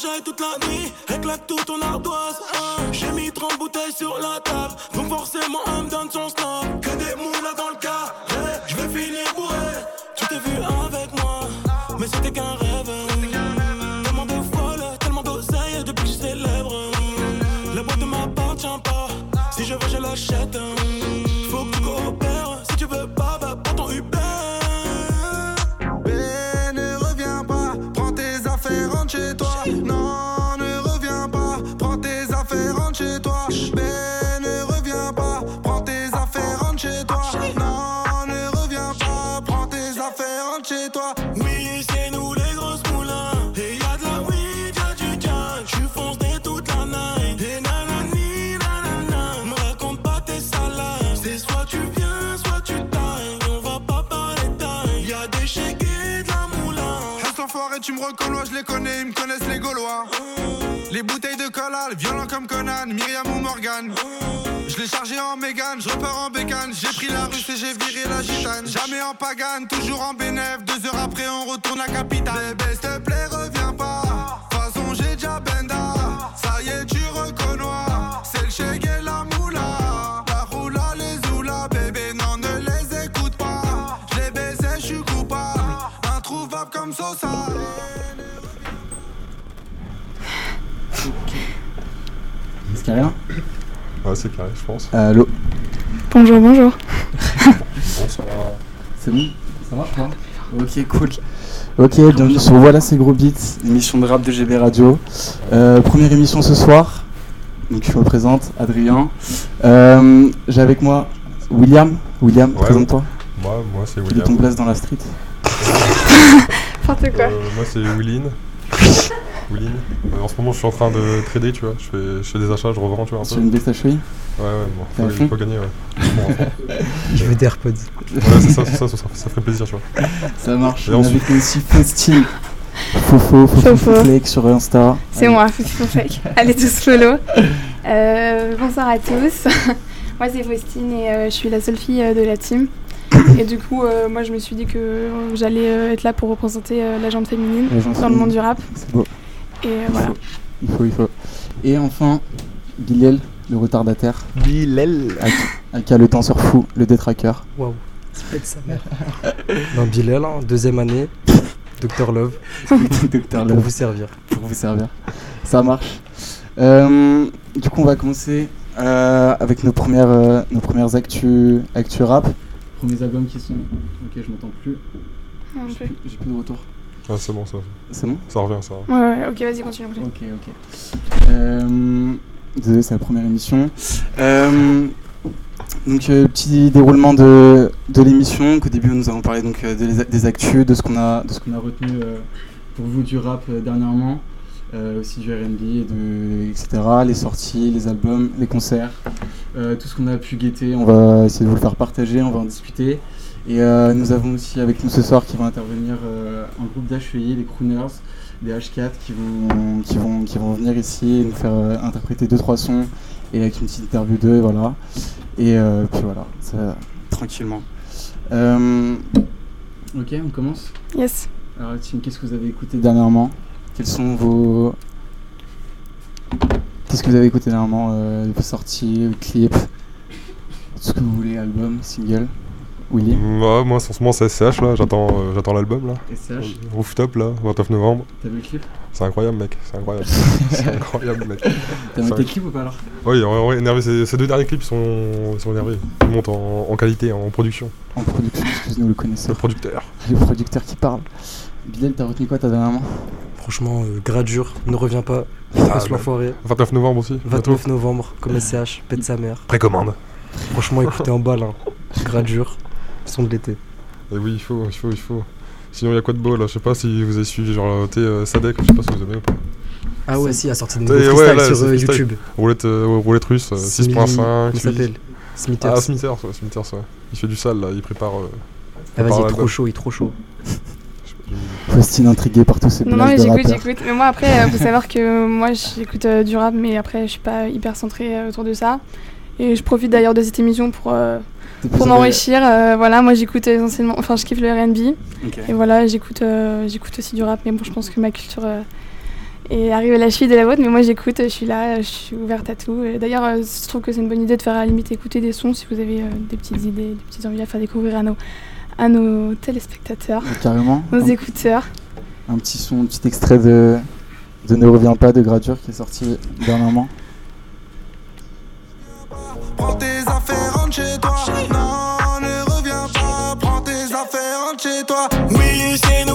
J'ai toute la nuit, éclate tout ton ardoise. hein. J'ai mis 30 bouteilles sur la table, donc forcément elle me donne son snap. Que des moulas dans le cas, je vais finir bourré. Tu t'es vu avec moi, mais c'était qu'un rêve. Tellement de folle, tellement d'oseille depuis que je célèbre. La boîte ne m'appartient pas, si je veux je l'achète. Tu me reconnais, je les connais, ils me connaissent les Gaulois. Les bouteilles de collal, violents comme Conan, Myriam ou Morgan. Je l'ai chargé en Mégane, je repars en bécane. J'ai pris la russe et j'ai viré la gitane. Jamais en pagane, toujours en bénéf. Deux heures après, on retourne à capitale. Ouais, c'est carré, je pense. Allô Bonjour, bonjour. Bonsoir. C'est bon? Ça marche pas Ok, cool. Ok, bienvenue sur Voilà c'est Gros Beats, émission de rap de GB Radio. Euh, première émission ce soir. Donc je me présente, Adrien. Euh, J'ai avec moi William. William, Ouais. présente-toi. Moi, moi c'est Quelle est William. ton place dans la street N'importe quoi. Euh, moi, c'est Willin. Euh, en ce moment, je suis en train de trader, tu vois. Je fais, je fais des achats, je revends, tu vois, un peu. Sur une PlayStation Ouais, ouais, bon, faut, faut gagner, ouais. Bon, Je veux des AirPods. ouais, c'est ça, c'est ça, ça, ça, ça ferait plaisir, tu vois. Ça marche. Et On ensuite- avec nous aussi Faustine. Fofo, Fofo, Fofo. Sur Insta. C'est moi, Fake. Allez tous follow. Euh, bonsoir à tous. moi c'est Faustine et euh, je suis la seule fille euh, de la team. Et du coup, euh, moi je me suis dit que j'allais euh, être là pour représenter euh, la jante féminine dans le monde du rap. C'est beau. Et euh, voilà. Il faut, il faut. Et enfin, Bilal, le retardataire. Bilal. Aka le temps sur fou, le détraqueur. Waouh. Ça peut être sa mère. non, Bilal, hein, deuxième année. Docteur Love. Docteur Pour Love. vous servir. pour vous servir. Ça marche. Euh, du coup, on va commencer euh, avec nos premières, euh, nos premières actus, actus rap. Premiers albums qui sont. Ok, je m'entends plus, j'ai plus de retour. Ah, c'est bon, ça, C'est bon ça revient, ça. Ouais, ouais, ok, vas-y, continue. continue. Ok, ok. Euh, désolé, c'est la première émission. Euh, donc, euh, petit déroulement de, de l'émission. Qu'au début, nous avons parlé donc, euh, des, des actus, de ce qu'on a, de ce qu'on a retenu euh, pour vous du rap euh, dernièrement, euh, aussi du RB, et de, etc. Les sorties, les albums, les concerts, euh, tout ce qu'on a pu guetter. On va essayer de vous le faire partager, on va en discuter. Et euh, nous avons aussi avec nous ce soir qui va intervenir euh, un groupe d'HEI, les Crooners, des H4 qui vont, qui vont, qui vont venir ici et nous faire euh, interpréter deux trois sons et avec une petite interview d'eux, voilà. Et euh, puis voilà, ça, tranquillement. Euh, ok, on commence? Yes. Alors, Tim, qu'est-ce que vous avez écouté dernièrement? Quels sont vos. Qu'est-ce que vous avez écouté dernièrement euh, Vos sorties, clips? Ce que vous voulez, album, single? Willy Ouais, moi, en ce moment, c'est SCH, là. J'attends euh, j'attends l'album, là. SCH Rooftop, là, 29 novembre. T'as vu le clip? C'est incroyable, mec. C'est incroyable. c'est incroyable, mec. T'as vu tes clips ou pas alors? Oui, en vrai, énervé. Ces, ces deux derniers clips sont, sont énervés. Ils montent en, en qualité, en production. En production, excuse-nous le C'est le producteur. Les producteurs qui parlent. Bilal, t'as retenu quoi t'as dernièrement? Franchement, euh, gradure, ne reviens pas. Ah, Passe l'enfoiré. 29 novembre aussi. bientôt. 29 novembre, comme SCH, pète sa mère. Précommande. Franchement, écoutez en balle. Hein. Gradure, son de l'été. Et oui, il faut, il faut, il faut. Sinon, il y a quoi de beau là? Je sais pas si vous avez suivi, genre, euh, t'es euh, Sadek, je sais pas si vous aimez ou pas. Ah ouais, si, il a sorti des nouveaux ouais, là, sur euh. YouTube. Roulette, euh, roulette russe, euh, Simi- 6.5. Comment il s'appelle? Smithers. Ah, Smithers, ouais, Smithers, ouais. Il fait du sale là, il prépare. euh, Ah, vas-y, il est trop chaud, il est trop chaud. Faustine intriguée par tous ces Non, non, mais j'écoute, j'écoute. Mais moi, après, euh, faut savoir que moi, j'écoute euh, du rap, mais après, je suis pas hyper centrée euh, autour de ça. Et je profite d'ailleurs de cette émission pour, euh, pour m'enrichir. euh, voilà, moi, j'écoute essentiellement. Enfin, je kiffe le RB. Et voilà, j'écoute euh, j'écoute aussi du rap, mais bon, je pense que ma culture euh, et arrive à la cheville de la vôtre. Mais moi, j'écoute, je suis là, je suis ouverte à tout. D'ailleurs, je trouve que c'est une bonne idée de faire à la limite écouter des sons si vous avez des petites idées, des petites envies à faire découvrir à nos, à nos téléspectateurs, Carrément. nos écouteurs. un petit son, un petit extrait de, de Ne reviens pas de Gradure qui est sorti dernièrement. Prends tes affaires, rentre chez toi. Non, ne reviens pas. Prends tes affaires, rentre chez toi. Oui, c'est nous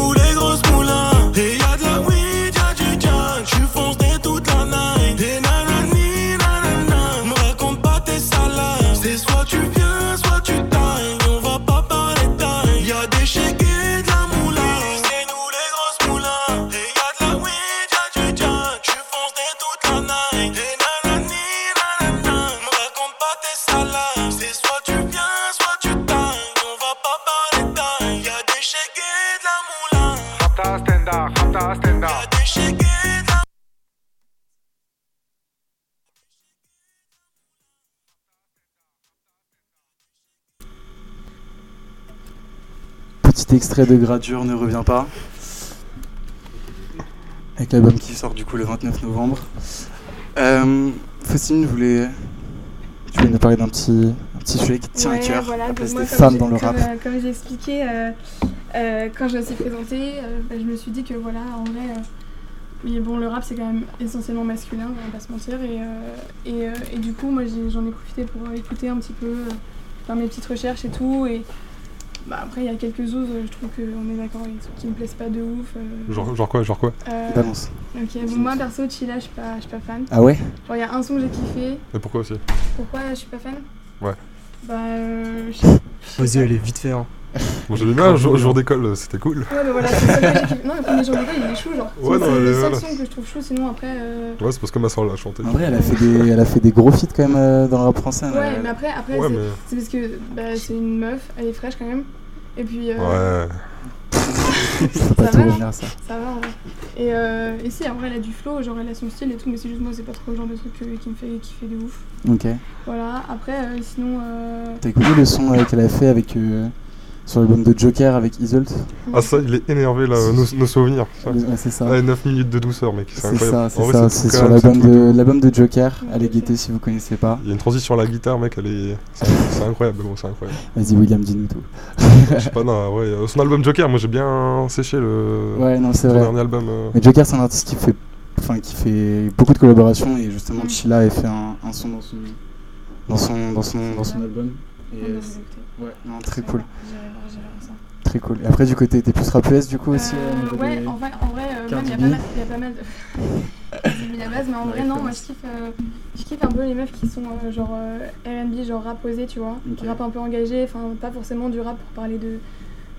Extrait de Gradure Ne reviens pas. Avec l'album qui sort du coup le 29 novembre. Euh, Faustine, je voulais, tu voulais nous parler d'un petit, un petit sujet qui tient à Ouais, cœur, voilà, la place moi, des femmes dans le rap. euh, comme j'ai expliqué, euh, euh, quand je me suis présentée, euh, bah, je me suis dit que voilà, en vrai, oui, bon, le rap c'est quand même essentiellement masculin, on va pas se mentir, et, et, et du coup, moi j'en ai profité pour écouter un petit peu, faire mes petites recherches et tout, et bah, après il y a quelques ouzes, euh, je trouve qu'on est d'accord, avec qui me plaisent pas de ouf. euh, Genre, genre quoi Genre quoi euh, Balance. ok, bon, moi perso, Chilla, je suis pas, je suis pas fan. Ah ouais Genre, il y a un son que j'ai kiffé, Et pourquoi aussi? Pourquoi je suis pas fan? Ouais. Bah, euh, je sais Vas-y, elle est vite fait. Hein. Bon, j'ai bien, jour, jour d'école, c'était cool. Ouais, bah voilà, c'est ça que j'ai kiffé. Non, le premier jour d'école, il est chou, genre. Ouais, c'est le seul voilà. son que je trouve chou, sinon après. euh, Ouais, c'est parce que ma soeur l'a chanté. En vrai, elle a fait des, elle a fait des gros feats quand même euh, dans le rap français. Ouais, elle- mais après, après Ouais, c'est mais. c'est parce que bah, c'est une meuf, elle est fraîche quand même. Et puis, euh, Ouais. Pas Ça tout va, ça. ça va en vrai. Et, euh, et si, en vrai, elle a du flow, genre elle a son style et tout, mais c'est juste moi, c'est pas trop le genre de truc euh, qui me fait kiffer de ouf. Ok. Voilà, après, euh, sinon. T'as écouté le son qu'elle a fait avec sur l'album de Joker avec Isolt Ah, ça, il est énervé là, nos, nos souvenirs. c'est ça. Ouais, 9 minutes de douceur, mec. C'est C'est incroyable. c'est vrai, ça. c'est sur l'album de l'album de Joker. Allez guetter si vous connaissez pas. Il y a une transition sur la guitare, mec, elle est. C'est c'est incroyable, c'est incroyable. Vas-y William, dis-nous tout. Je sais pas, non, ouais. euh, Son album Joker, moi j'ai bien séché le. Ouais, non, c'est son vrai. dernier album. euh, Mais Joker, c'est un artiste qui fait, enfin, qui fait beaucoup de collaborations et justement Mm. Chilla a fait un, un son dans son, dans son, dans son, dans son album. Et Ouais, non, très cool, voir, j'irai voir, j'irai voir ça. Très cool. Et après du côté, t'es plus rap US du coup aussi. Euh, ouais, des- en vrai, en vrai euh, il y a B. pas mal, il y a pas mal de. J'ai mis la base, mais en vrai, non, moi je kiffe, euh, je kiffe un peu les meufs qui sont euh, genre euh, RB, genre rap osé, tu vois. Ok. Rap un peu engagé, enfin, pas forcément du rap pour parler de,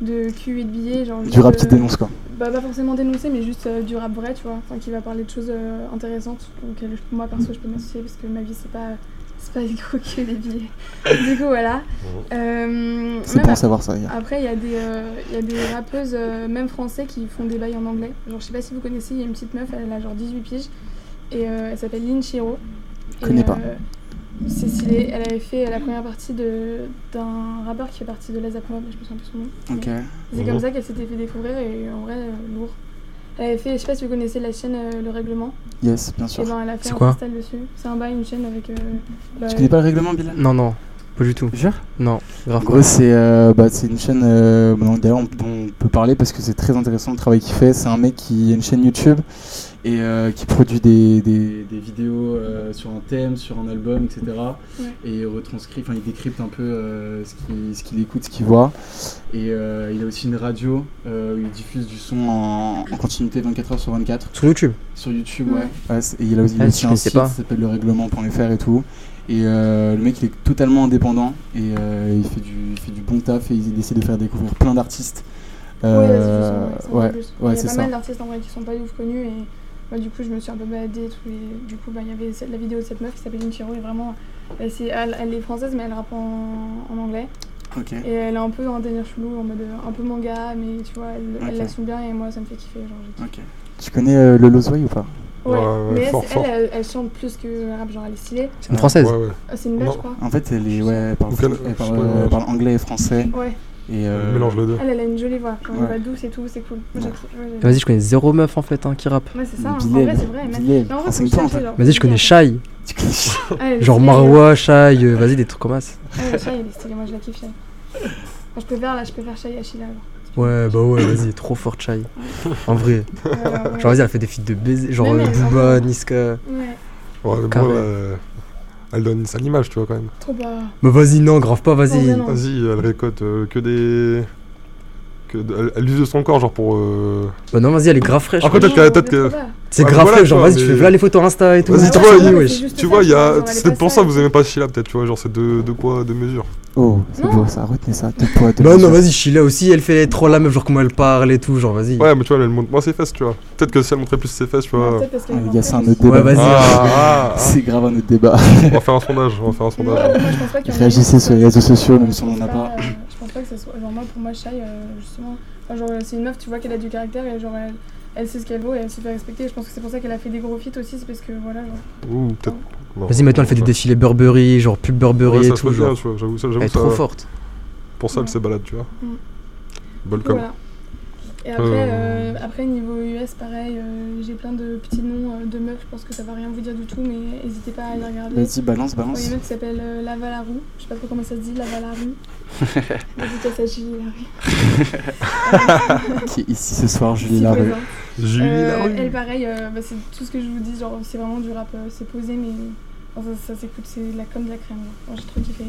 de cul et de billets. Genre, Du juste, rap qui euh, dénonce quoi. Bah, pas forcément dénoncer, mais juste euh, du rap vrai, tu vois. Enfin, qui va parler de choses euh, intéressantes auxquelles je- moi perso je peux m'associer parce que ma vie c'est pas. C'est pas des gros et des billets. du coup, voilà. Euh, C'est bon à savoir ça. gars. après, il y, a des, euh, il y a des rappeuses, euh, même français, qui font des bails en anglais. Genre, je sais pas si vous connaissez, il y a une petite meuf, elle a genre 18 piges, et euh, elle s'appelle Lynn Chiro. Je connais pas. euh, C'est stylé, elle avait fait la première partie de- d'un rappeur qui fait partie de la Zap Mob, je me souviens plus son nom. Ok. C'est comme ça qu'elle s'était fait découvrir, et en vrai, euh, lourd. Elle avait fait, je sais pas si vous connaissez la chaîne euh, Le Règlement, Yes, bien et sûr. ben elle a fait C'est un quoi dessus. C'est un bail, une chaîne avec. euh, bah, Tu connais pas le règlement, Bilal? Non, non, pas du tout. Jure Non, En gros, c'est euh, bah, c'est une chaîne euh, d'ailleurs on- dont on peut parler parce que c'est très intéressant le travail qu'il fait. C'est un mec qui a une chaîne YouTube et euh, qui produit des, des, des vidéos euh, sur un thème, sur un album, etc. Et il retranscrit, enfin il décrypte un peu euh, ce qu'il ce qu'il écoute, ce qu'il voit. Et euh, il a aussi une radio euh, où il diffuse du son en, en continuité 24 heures sur 24 Sur YouTube. sur YouTube. Ouais. Ouais. Ouais, et il a aussi, il a aussi un site pas. qui s'appelle le règlement.fr et tout. Et euh, le mec il est totalement indépendant et euh, il, fait du, il fait du bon taf et il essaie de faire découvrir plein d'artistes. Ouais, Euh, ouais, c'est ouais, ouais, Il y a pas ça. mal d'artistes en vrai qui sont pas de ouf connus et du coup je me suis un peu baladée et tout et du coup bah, il y avait la vidéo de cette meuf qui s'appelle Inchiro et vraiment elle, c'est- elle, elle est française mais elle rappe en, en anglais et elle est un peu dans un délire chelou en mode euh, un peu manga mais tu vois elle, elle Ok. l'assume bien et moi ça me fait kiffer genre. Tu connais euh, Lolo Zoé ou pas? Ouais, Ouais, ouais, mais elle, fort, c'est- fort. elle, elle, elle chante plus que rap genre elle est stylée C'est une française? Ouais, ouais. Ah, c'est une belge je crois En fait, elle, est, ouais, elle, parle, elle parle, parle anglais et français. ouais Et, euh, Mélange les deux. Elle, elle a une jolie voix. Quand elle Ouais. va douce et tout, c'est cool. Ouais, Vas-y, je connais zéro meuf en fait hein, qui rappe. Ouais, c'est ça. Hein. En vrai, c'est vrai. Vas-y, je connais. Shai. Genre stylé, Marwa, Shai, euh, vas-y, des trucs comme ça. Ouais, Shai, elle est stylée. Moi, je la kiffe, Shai. Enfin, je préfère, là, je préfère Shai à Sheila. alors. Ouais, bah ouais, vas-y, trop forte Shai. En vrai. Genre, vas-y, elle fait des feats de baiser. Genre euh, elle, Booba. Niska. Ouais, Ouais, elle donne une sale image, tu vois, quand même. trop bas. Bah vas-y, non, grave pas, vas-y. mais. Vas-y, elle récolte euh, que des. Que de- elle, use de son corps, genre pour. euh, Bah non, vas-y, elle est grave fraîche. Après, wesh. peut-être que-. C'est grave voilà, fraîche, genre vas-y, tu fais là les photos Insta et tout. Vas-y, Ouais, tu ouais, vois, il- ça, il y a. C'est pour ça que vous aimez pas Sheila, peut-être, tu vois, genre c'est deux, deux poids, deux mesures. Oh, c'est beau ça, retenez ça. Deux poids, deux Non, non, vas-y, Sheila aussi, elle fait trop la meuf, genre comment elle parle et tout, genre vas-y. Ouais, mais tu vois, elle montre moins ses fesses, tu vois. Peut-être que si elle montrait plus ses fesses, tu vois. Ah, est les gars, c'est un autre débat. Ouais, vas-y. Ah, ah, ah. C'est grave un autre débat. On va faire un sondage, on va faire un sondage. moi, je pense pas qu'il y en ait Réagissez sur les réseaux sociaux, même si on en a pas. Je pense pas que ça soit. Genre, moi, pour moi, Shai, euh, justement. enfin, genre, c'est une meuf, tu vois qu'elle a du caractère et genre, elle, elle sait ce qu'elle vaut et elle se fait respecter. Je pense que c'est pour ça qu'elle a fait des gros feats aussi, c'est parce que voilà, genre. Ouh, peut-être. Vas-y, maintenant elle fait des défilés Burberry, genre pub Burberry Ouais, et ça tout, bien, genre. tu vois. J'avoue, ça, Elle est ça. trop forte. Pour ça, elle Ouais. se balade, tu vois. Mm. Bolcom. Voilà. Et après, Euh. euh, après niveau US, pareil, euh, j'ai plein de petits noms euh, de meufs, je pense que ça va rien vous dire du tout, mais n'hésitez pas à aller regarder. Vas-y, balance, Il y a balance. une meuf qui s'appelle euh, Lava la Roux, je sais pas trop comment ça se dit, Lava la Roux. Dédicace à Julie Larue. Qui est ici ce soir, Julie Larue. Julie Euh, Larue. Elle, pareil, euh, bah, c'est tout ce que je vous dis, genre c'est vraiment du rap, euh, c'est posé, mais enfin, ça, ça s'écoute, c'est de la, comme de la crème. j'ai trop kiffé.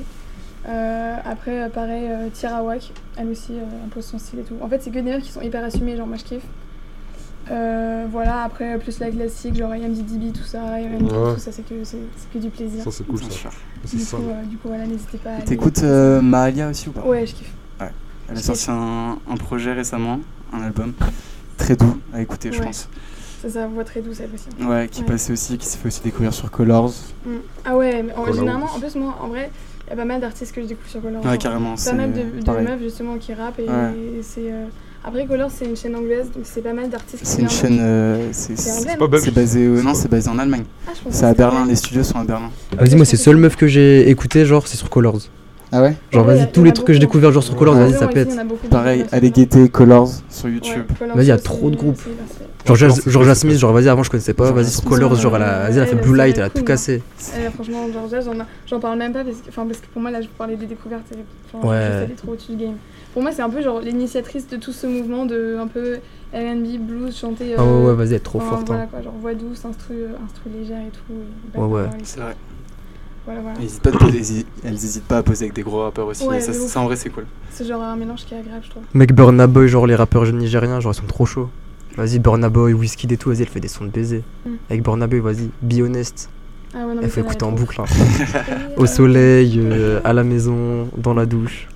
Euh, après, euh, pareil, euh, Tira Wack, elle aussi euh, impose son style et tout. En fait, c'est que des meufs qui sont hyper assumées, genre moi je kiffe. Euh, voilà, après, plus la classique, genre IMDb, tout ça, R&B, Ouais. tout ça, c'est que, c'est c'est que du plaisir. Ça, c'est cool, Bien ça. sûr. Du coup, euh, du coup, voilà, n'hésitez pas à aller- T'écoutes euh, Mahalia aussi ou pas? Ouais, je kiffe. Elle a sorti un, un projet récemment, un album très doux à écouter, je Ouais. pense. Ça, ça voix très douce, elle aussi. Ouais, qui Ouais. passait aussi, qui s'est fait aussi découvrir sur Colors. Mm. Ah ouais, mais en, Colors. généralement, en plus, moi, en vrai, il y a pas mal d'artistes que je découvre sur Colors. Ouais, carrément, pas c'est mal de, meufs justement qui rappent et Ouais. c'est euh, après Colors c'est une chaîne anglaise donc c'est pas mal d'artistes qui C'est une chaîne, euh, c'est c'est C'est c'est basé, C'est non, c'est basé en Allemagne. ah, C'est à Berlin, les studios sont à Berlin. Vas-y, moi, c'est seule meuf que j'ai écouté, genre, c'est sur Colors. Ah ouais? Genre, vas-y, tous les trucs que j'ai découvert, genre sur Colors, Ouais. vas-y, ça pète. il Pareil, allez guetter Colors sur. YouTube. Vas-y, y a c'est- trop de c'est- groupes. Georgia Georgia Smith, genre, vas-y, avant je connaissais pas, Georgia vas-y, sur Colors, genre, elle a, vas-y, elle a fait Blue Light, elle a tout cassé. Euh, franchement, Georgia, j'en, j'en parle même pas parce que, enfin, parce que pour moi, là, je parlais des découvertes. Ouais. elle est trop au-dessus du game. Pour moi, c'est un peu genre l'initiatrice de tout ce mouvement de un peu RB, blues, chanter. Ah ouais, euh, ouais, vas-y, elle est trop forte. Voilà hein. quoi, genre voix douce, instru, euh, instru légère et tout. Ouais, ouais. C'est tout. vrai. Voilà, voilà. Elles hésitent pas, de poser- hési- elles hésitent pas à poser avec des gros rappeurs aussi. Ouais, ça, en vrai, c'est cool. C'est genre un mélange qui est agréable, je trouve. Mec, Burna Boy, genre, les rappeurs nigériens, genre, ils sont trop chauds. Vas-y, Burna Boy, Whisky et tout, vas-y, elle fait des sons de baiser. Mm. Avec Burna Boy, vas-y, Be Honest. Ah ouais, non, Elle fait écouter en boucle. hein. Au soleil, euh, à la maison, dans la douche.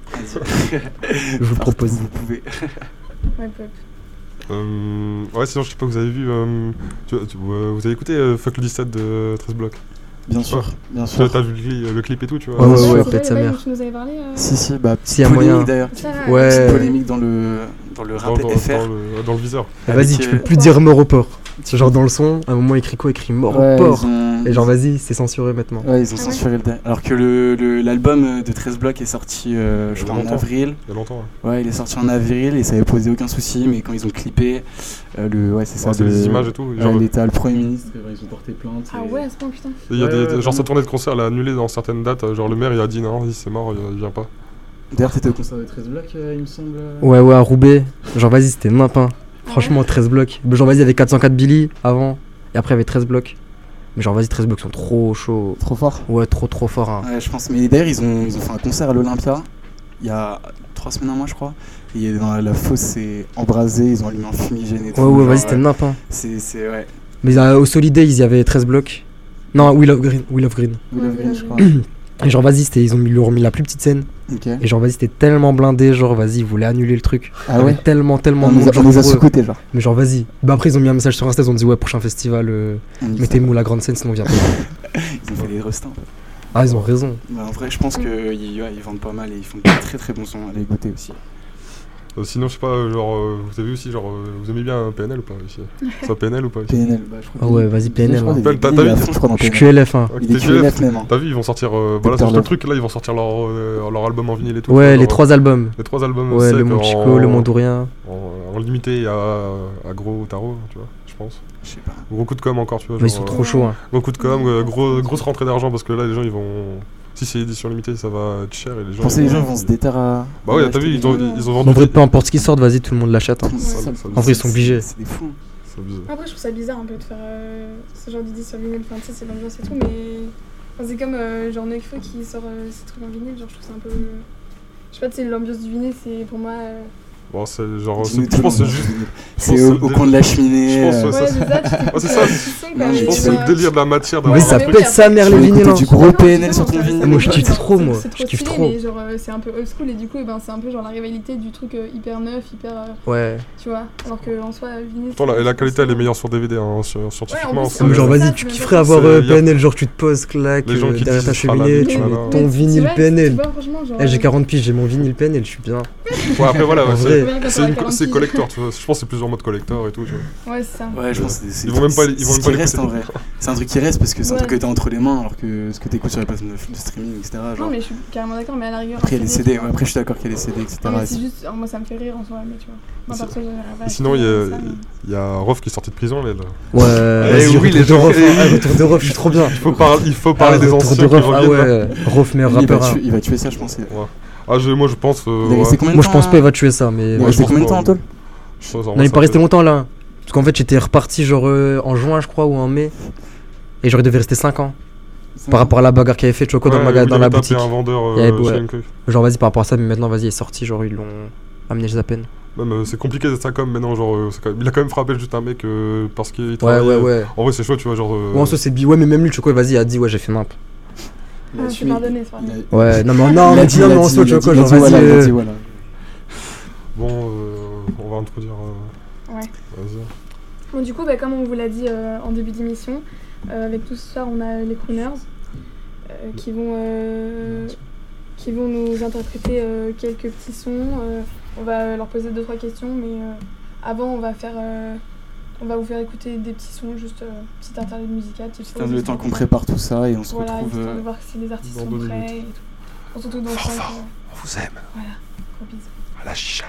Je vous propose. Vous pouvez. Ouais. Euh, ouais, sinon, je sais pas, vous avez vu. euh, tu- tu- euh, vous avez écouté euh, Fuck le 17 de 13 blocs Bien sûr, bien Tu sûr. T'as vu le, cli- le clip et tout, tu vois Ouais, ouais, C'est ouais, c'est sa mère. Tu nous avais parlé. euh, Si, si, bah, Si, y a polémique moyen. d'ailleurs. Ouais. Petite Euh, polémique dans le, dans le rap dans, dans- FR. dans le, dans le viseur. Avec, Vas-y, tu euh, peux plus dire mort au port. Genre dans le son, à un moment écrit quoi? Écrit mort Ouais, ont- Et genre vas-y, c'est censuré maintenant. Ouais, ils ont Ah ouais censuré le dernier. Alors que le- le- l'album euh, de 13 blocs est sorti, euh, je crois, en avril. Il y a longtemps. hein. Ouais, il est sorti en avril et ça avait posé aucun souci, mais quand ils ont clippé, euh, le, ouais, c'est ça. Ouais, c'est le- les images et tout. Genre, L'État, le Premier ministre, ils ont porté plainte. Ah et- ouais, à ce point, putain. il y a des, genre, sa tournée de concert, elle a annulé dans certaines dates. Genre, le maire, il a dit non, vas-y, c'est mort, il, il vient pas. D'ailleurs, t'étais au concert de 13 blocs, euh, il me semble. Ouais, ouais, à Roubaix. Genre vas-y, c'était nimpin. Franchement, 13 blocs. Mais Genre vas-y, il y avait 404 Billy avant. Et après, il y avait 13 blocs. Mais genre vas-y, 13 blocs sont trop chauds. Trop fort. Ouais, trop trop fort. Hein. Ouais, je pense. Mais d'ailleurs, ils ont, ils ont fait un concert à l'Olympia il y a 3 semaines, un mois, je crois. Et dans la fosse, c'est embrasé, ils ont allumé un fumigène et tout. Ouais, ouais, vas-y, c'était euh, nimpin. C'est, c'est, ouais. Mais euh, au Soliday, il y avait 13 blocs. Non, Will of Green. Will of Green. Will of Green, je crois. Et genre vas-y, c'était- ils ont mis, ils leur ont mis la plus petite scène. Et genre vas-y, c'était tellement blindé. Genre vas-y, ils voulaient annuler le truc. Ah ouais Tellement, tellement On de nous a, nous a genre, genre. Mais genre vas-y. Bah après, ils ont mis un message sur Insta, ils ont dit ouais, prochain festival, euh, dit mettez-nous la grande scène, sinon on vient pas. Ils ont fait des restants. Ah, ils ont raison. Bah, en vrai, je pense qu'ils ouais, ils vendent pas mal et ils font de très très bons sons. Allez goûter aussi. Euh, sinon, je sais pas, genre, euh, vous avez vu aussi, genre, euh, vous aimez bien PNL ou pas ici Ça PNL ou pas ici PNL, bah, je crois Ah ouais, vas-y, PNL, hein. je crois, dans Je suis. QLF, hein. Ah, Il t'es est QLF même. hein. T'as vu, ils vont sortir. euh, voilà, c'est le truc, là, ils vont sortir leur, euh, leur album en vinyle et tout. Ouais, les trois albums. Les trois albums. Ouais, le Monde en- Chico, le Monde Rien. En, en limité à, à gros tarot, tu vois, je pense. Je sais pas. Gros coup de com encore, tu vois. Mais ils sont euh, trop chauds, hein. Gros coup de com, euh, gros, grosse rentrée d'argent parce que là, les gens, ils vont. Si c'est édition limitée, ça va être cher et les gens. Pensez les gens vont se déterrer à. Bah ouais, t'as vu, ils ont, ils ont En vendu. vrai, peu importe ce qui sort, vas-y, tout le monde l'achète. hein. En vrai, ils sont obligés. C'est des fous. Après, je trouve ça bizarre un peu de faire euh, ce genre d'idée sur vinyle. Enfin, tu sais, c'est l'ambiance et tout, mais. Enfin, c'est comme euh, genre Nekfeu qui sort euh, ses trucs en vinyle. Genre, je trouve ça un peu. Je sais pas, tu sais, l'ambiance du vinyle, c'est pour moi. Bon, c'est genre, je pense c'est juste. C'est au, au coin de la cheminée. Je pense, ouais, euh. ouais, c'est ça. Ah, bah, je pense que c'est le délire de la matière. Mais ça pète sa mère les du gros PNL sur ton vinyle. Moi, je kiffe trop, moi. Je kiffe trop. Euh, c'est un peu old school et du coup, ben, c'est un peu genre la rivalité du truc euh, hyper neuf, hyper. Ouais. Tu vois, alors qu'en soi, vinyle. Et la qualité, elle est meilleure sur DVD, hein, scientifiquement. Genre, vas-y, tu kifferais avoir PNL, genre, tu te poses, claque, derrière ta cheminée, tu mets ton vinyle PNL. Eh, j'ai 40 piges, j'ai mon vinyle PNL, je suis bien. Ouais, après, voilà, c'est ouais, c'est- c'est une- 40 c'est piges. collector, tu vois. Je pense que c'est plusieurs modes collector et tout, tu vois. Ouais, c'est ça. Ouais, je pense que c'est. Ils vont même pas- ils c'est vont ce même pas qui reste en vrai. C'est un truc qui reste parce que c'est un Ouais. truc que t'as entre les mains alors que ce que t'écoutes sur les plateformes de de streaming, etc. Non, mais je suis carrément d'accord, mais à la rigueur. Après, il y a les CD, ouais, Après, je suis d'accord qu'il y a les CD, etc. Non, mais C'est- c'est juste. alors, moi, ça me fait rire en soi, mais tu vois. Moi, C'est- perso, j'aurais pas Sinon, il y a, ça, mais- il y a Rof qui est sorti de prison, là. là. Ouais, Eh vas-y, oui, les retour de gens- Rof. Ah, retour de Rof, je suis trop bien. Il faut, par- il faut parler Ah, des retour anciens de qui Rof, ah reviennent. ouais, Rof, meilleur Il va, rappeur. hein. tuer, il va tuer ça, je pense. Il Ah, je- moi, je pense. euh, ouais. Moi, temps je pense pas, il va tuer ça, mais. Il est Ouais, resté je combien de temps en tôle pense, en Non, il est ça pas resté fait- longtemps là. Parce qu'en fait, j'étais reparti genre euh, en juin, je crois, ou en mai. Et j'aurais devait rester 5 ans. Par rapport à la bagarre qu'il avait fait Choco dans, Ouais, dans la avait boutique. un vendeur avait- euh, ouais. chez Henke. Genre, vas-y, par rapport à ça, mais maintenant, vas-y, il est sorti. Genre, ils l'ont amené chez peine. Même, euh, c'est compliqué d'être ça comme maintenant, genre. euh, c'est même- Il a quand même frappé juste un mec euh, parce qu'il Ouais, travaillait. ouais, ouais. En vrai, c'est chaud, tu vois, genre. euh, Ouais, en soi, c'est bi. Ouais, mais même lui, Choco, vas-y, il a dit, ouais, j'ai fait nimp. Il a Ah, c'est tué- pardonné, c'est il pardonné. a- Ouais, non, mais non, mais a non, a Choco, genre, vas-y. euh. Bon, euh, on va introduire. euh, Ouais. Vas-y. Bon, du coup, bah, comme on vous l'a dit euh, en début d'émission, euh, avec tout ce soir, on a les crooners euh, qui, vont, euh, qui vont nous interpréter euh, quelques petits sons. euh, on va leur poser deux trois questions, mais euh, avant, on va faire. On va vous faire écouter des petits sons, juste euh, petite interlude musicale. Putain, le temps qu'on prépare tout ça et on se Voilà, retrouve. de euh, voir si les artistes dans sont prêts minutes. et tout. Bon, surtout dans le Fort, cinq, fort. On vous aime. gros bisous. À la chicha.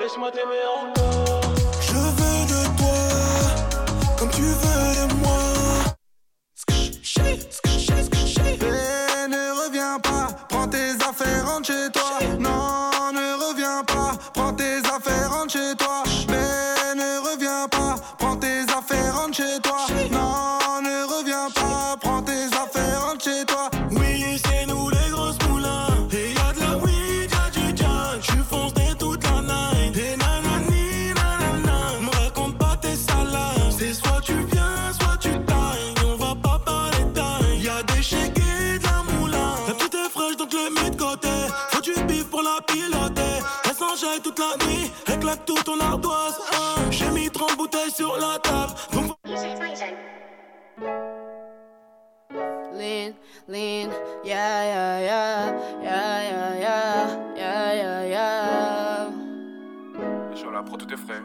Laisse-moi t'aimer encore. Je veux de toi, comme tu veux de moi. Toute la nuit. Elle claque tout ton ardoise. hein. J'ai mis 30 bouteilles sur la table. Donc Lean, lean, yeah, yeah, yeah, yeah, yeah, yeah, yeah, yeah, yeah. Sur la pro, tout est frais.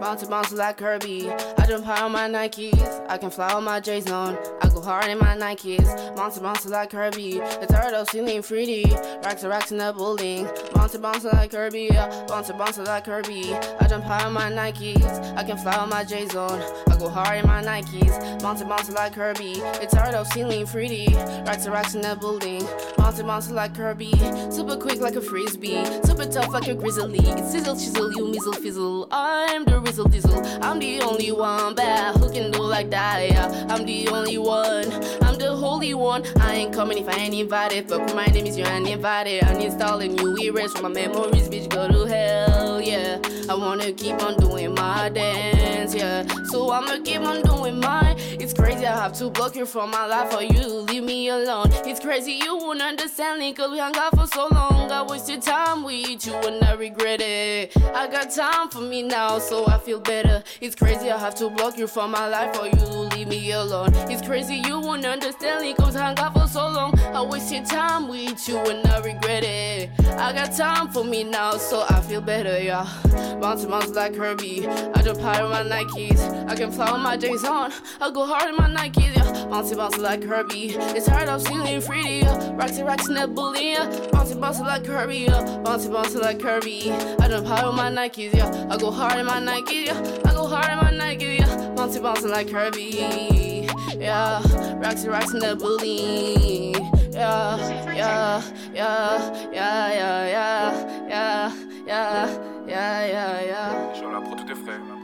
Bounce bounce like Kirby. I jump high on my Nikes. I can fly on my J's on. I go hard in my Nikes. Bounce bounce like Kirby. The third of ceiling 3D. Racks and racks in the building. Bounce bounce like Kirby. Bounce bounce like Kirby. I jump high on my Nikes. I can fly on my J's on. I go hard in my Nikes. Bounce bounce like Kirby. The third of ceiling 3D. Racks and racks in the building. Bounce bounce like Kirby. Super quick like a frisbee. Super tough like a grizzly. Sizzle chisel, you mizzle fizzle. I'm the Rizzle Diesel. I'm the only one bad who can do like that. Yeah, I'm the only one. I'm the holy one. I ain't coming if I ain't invited. Fuck my name is you ain't invited. Uninstalling you erase from my memories, bitch. Go to hell. yeah. I wanna keep on doing my dance, yeah. So I'ma keep on doing mine. It's crazy I have to block you from my life for you to leave me alone. It's crazy you won't understand me cause we hung out for so long. I wasted time with you and I regret it. I got time for me now, so I feel better. It's crazy I have to block you from my life for you leave me alone. It's crazy you won't understand me cause I hung out for so long. I wasted time with you and I regret it. I got time for me now, so I feel better, yeah. Bounce bounce like Herbie. I high with my Nikes. I can fly with my J's on. I go hard in my Nikes, yeah. Bouncy bouncy like Herbie. It's hard I'm feeling free, yeah. Roxy Roxy that bully, yeah. Bouncy bouncy like Herbie, yeah. Bouncy bouncy like Herbie. I high with my Nikes, yeah. I go hard in my Nikes, yeah. I go hard in my Nikes, yeah. Bouncy bouncy like Herbie, yeah. Roxy Roxy that bully. Yeah, yeah, yeah, yeah, yeah, yeah, yeah, yeah, yeah, yeah, yeah. Frais. La pro tout est frais.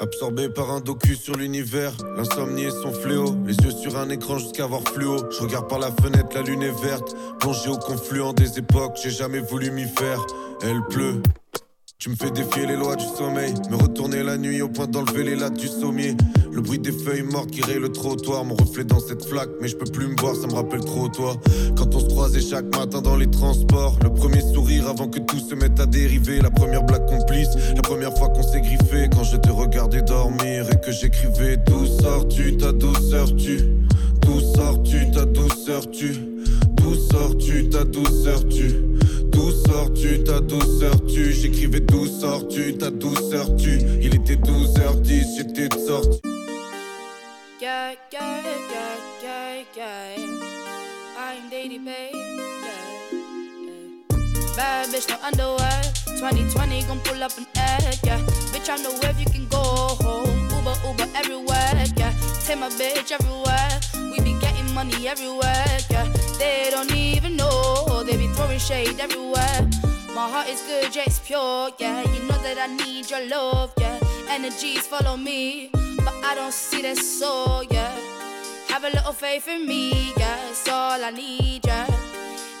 Absorbé par un docu sur l'univers, l'insomnie est son fléau. Les yeux sur un écran jusqu'à voir fluo. Je regarde par la fenêtre, la lune est verte. Plongé au confluent des époques, j'ai jamais voulu m'y faire. Elle pleut. Tu me fais défier les lois du sommeil, me retourner la nuit au point d'enlever les lattes du sommier. Le bruit des feuilles mortes qui raye le trottoir, mon reflet dans cette flaque, mais je peux plus me voir, ça me rappelle trop toi. Quand on se croisait chaque matin dans les transports, le premier sourire avant que tout se mette à dériver, la première blague complice, la première fois qu'on s'est griffé, quand je te regardais dormir et que j'écrivais D'où sors-tu, ta douceur tu? D'où sors-tu, ta douceur tu? D'où sors-tu, ta douceur tu? Sors-tu, ta douceur tu J'écrivais d'où sors-tu, ta douceur tu Il était 12h10, j'étais de sortie. Bad bitch, no underwear. 2020 gon' pull up an egg. Yeah, bitch, I know where you can go home. Uber, Uber everywhere. Yeah, take my bitch everywhere. We be getting money everywhere. Yeah, they don't even know. Be throwing shade everywhere. My heart is good, yeah, it's pure. Yeah, you know that I need your love. Yeah, energies follow me but I don't see that soul, yeah. Have a little faith in me, yeah. It's all I need, yeah.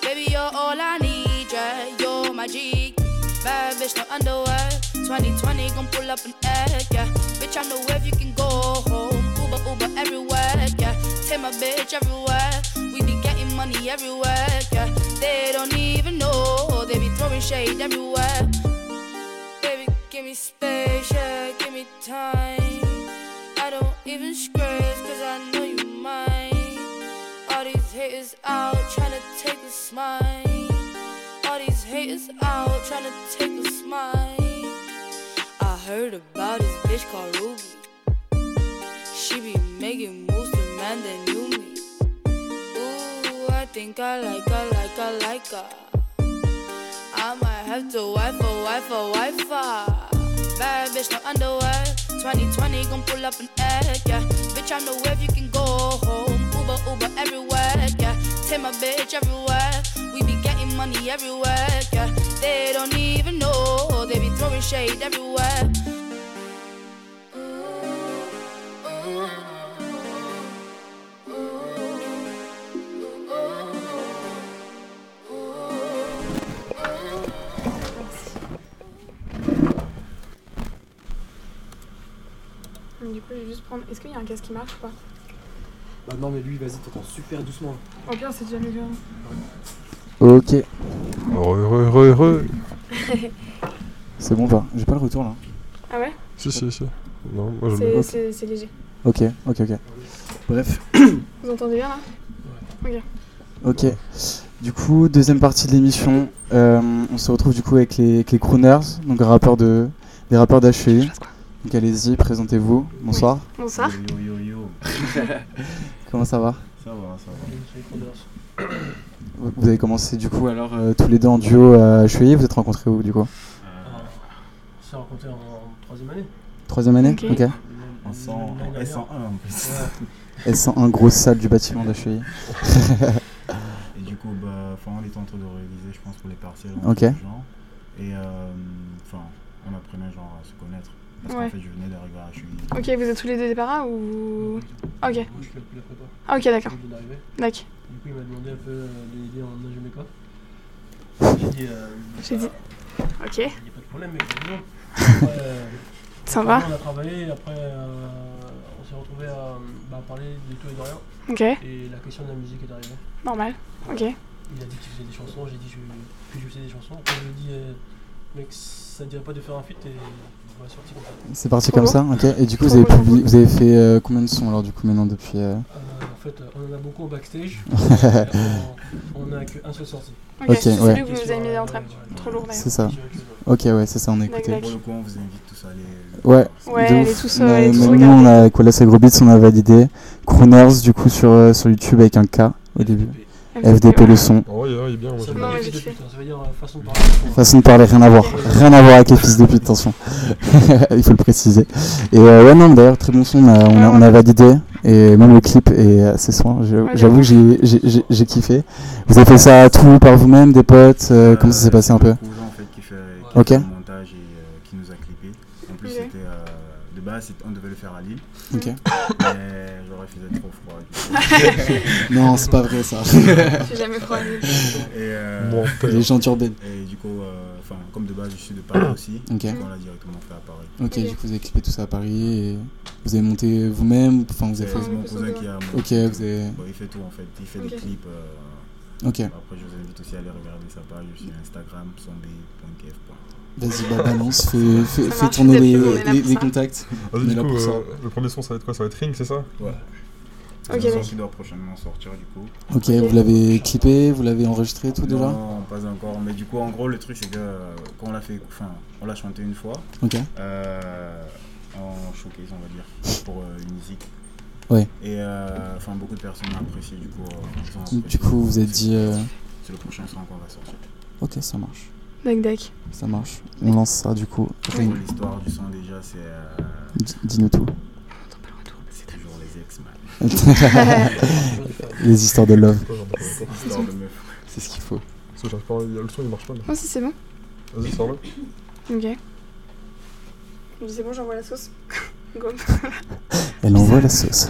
Baby, you're all I need, yeah. You're my G. Bad bitch, no underwear. 2020 gon' pull up an egg, yeah. Bitch, I know where you can go home. Uber, Uber everywhere, yeah. Take my bitch everywhere. Money everywhere, yeah. They don't even know. They be throwing shade everywhere. Baby, give me space, yeah. Give me time. I don't even scratch cause I know you mine. All these haters out trying to take a smile. All these haters out trying to take a smile. I heard about this bitch called Ruby. She be making think I like her, like her, like her. I might have to wife her, wife her, wife her. Bad bitch, no underwear. 2020 gon' pull up an egg, yeah. Bitch, I know where you can go home. Uber, Uber everywhere, yeah. Take my bitch everywhere. We be getting money everywhere, yeah. They don't even know. They be throwing shade everywhere. Du coup, je vais juste prendre. Est-ce qu'il y a un casque qui marche ou pas Bah non, mais lui, vas-y, t'entends super doucement. Au pire, c'est déjà mieux. Ok, Heureux, heureux, heureux, c'est bon pas J'ai pas le retour là. Ah ouais Si, si, si. Non, moi je C'est- C'est c'est léger. Ok, ok, ok. Bref, Vous entendez bien là Ok. ok. Du coup, deuxième partie de l'émission, euh, on se retrouve du coup avec les, avec les crooners, donc rappeurs de, des rappeurs d'HEI. Donc allez-y, présentez-vous. Bonsoir. Bonsoir. Yo yo yo, Comment ça va? Ça va, ça va. Vous avez commencé du coup alors euh, tous les deux en duo à HEI, vous êtes rencontrés où du coup? Euh, On s'est rencontrés en troisième année. Troisième année Ok. Ok. on En 100, en S101 en plus. Elles sont un gros salle du bâtiment d'HEI. Et du coup, bah, on était en train de réviser, je pense, pour les partiels. Ok. Genre. Et euh, enfin, on apprenait genre à se connaître. Parce Ouais. qu'en fait, je venais d'arriver à HUI. Ok, vous êtes tous les deux des paras ou. Ok. Moi, je fais plus la prépa. Ah, ok, d'accord. D'accord. Du coup, il m'a demandé un peu euh, de l'aider en Nagemeca. J'ai dit. Euh, J'ai dit. Ok. Il n'y a pas de problème, mec, c'est bon. Après, Sympa. après, On a travaillé, après, euh, on s'est retrouvé à bah, parler de tout et de rien. Ok. Et la question de la musique est arrivée. Normal. Ok. Il a dit qu'il faisait des chansons, j'ai dit je- que je faisais des chansons. Après, je lui ai dit, euh, mec, ça te dirait pas de faire un feat et C'est parti Trop comme ça, ok. Et du coup, vous avez, beau, trop publié- vous avez fait euh, combien de sons alors du coup maintenant depuis euh, Euh, en fait, euh, on en a beaucoup au backstage. Euh, on- n'a qu'un seul sorti. Ok, Ok, c'est ouais. celui que vous nous avez mis en train. Trop lourd d'ailleurs. C'est ça. Ok, ouais, c'est ça, on a écouté. Pour le coup, on vous invite tous à aller. Ouais, Ouais, de allez ouf. tous, On euh, a- allez tous nous, on a Gros Beats, on a validé. Crooners, du coup, sur, euh, sur YouTube avec un K au début. FDP le son. Oh, ouais, ouais, il est bien. Ça veut Non, dire vite fils de fait. pute, ça veut dire euh, façon de parler. Façon de parler, rien à voir. Rien à voir avec les fils de pute, attention. Il faut le préciser. Et euh, ouais, non, d'ailleurs, très bon son, on a, on a, on a validé. Et même le clip est assez soin. J'avoue que j'ai- kiffé. Vous avez fait ça tout par vous-même, des potes euh, Comment ça s'est passé un peu fait qui fait, Ok. fait le montage et euh, qui nous a clippé. En plus, Ok. c'était euh, de base, on devait le faire à Lille. Ok. Mais genre, il faisait trop froid. Non, c'est pas vrai ça. J'ai jamais croisé. et, euh, Menteur. Les gens urbaines. et du coup, euh, enfin, comme de base, je suis de Paris aussi. Ok. Coup, on l'a directement fait à Paris. Ok, du coup, vous avez clippé tout ça à Paris et vous avez monté vous-même Enfin, vous avez C'est fait. mon cousin qui a. Ok, monté vous tout. avez. Bon, il fait tout en fait. Il fait Ok. des clips. euh, Ok. Après, je vous invite aussi à aller regarder sa page sur Instagram, sonb.kf. Vas-y, bah balance, fais, fais, fais tourner vous les, les, les contacts. Vas-y, On est du là coup, pour ça. euh, le premier son, ça va être quoi? Ça va être Ring, c'est ça? Ouais. Ok, C'est un son mec. qui doit prochainement sortir du coup. Ok, vous l'avez clippé, vous l'avez enregistré tout déjà Non, pas encore. Mais du coup, en gros, le truc, c'est que euh, quand on l'a fait, enfin, on l'a chanté une fois, Ok. euh, en showcase, on va dire, pour euh, une musique. Ouais. Et euh, enfin, beaucoup de personnes ont apprécié, du coup. euh, ont Du apprécié. coup, vous êtes dit. euh, C'est le prochain son qu'on va sortir. Ok, ça marche. Dac, dac. Ça marche. On lance ça du coup. L'histoire du son, déjà, c'est. euh, Dis-nous tout. c'est toujours les ex, man. les histoires de love. C'est ce qu'il faut. Parce que j'arrive pas à- Le son, il marche pas. là. Oh, si, c'est bon. Vas-y, sors-le. Ok. Je dis, c'est bon, j'envoie la sauce. Go. Elle envoie la sauce.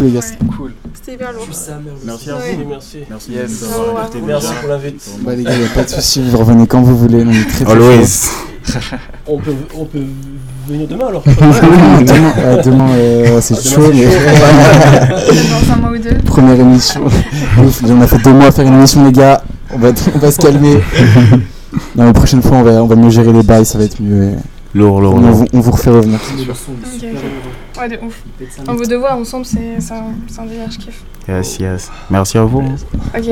Beaucoup les gars, c'était cool. C'était hyper lourd. Merci à Ouais. vous. Merci. Merci Yes. Merci pour l'invite. Bah les gars, y a pas de soucis, vous revenez quand vous voulez, on est très très Always. On peut, on peut venir demain alors demain, ouais, demain, euh, c'est chaud, mais. Dans un mois ou deux. Première émission. Ouf, on a fait deux mois à faire une émission, les gars. On va, on va se calmer. Non, la prochaine fois, on va, on va mieux gérer les bails, ça va être mieux. et Lourd, lourd, On, on vous refait revenir. Ouais, de ouf. On vous deux voix ensemble, c'est un, un délire, je kiffe. Yes, yes. Merci à vous. Ok.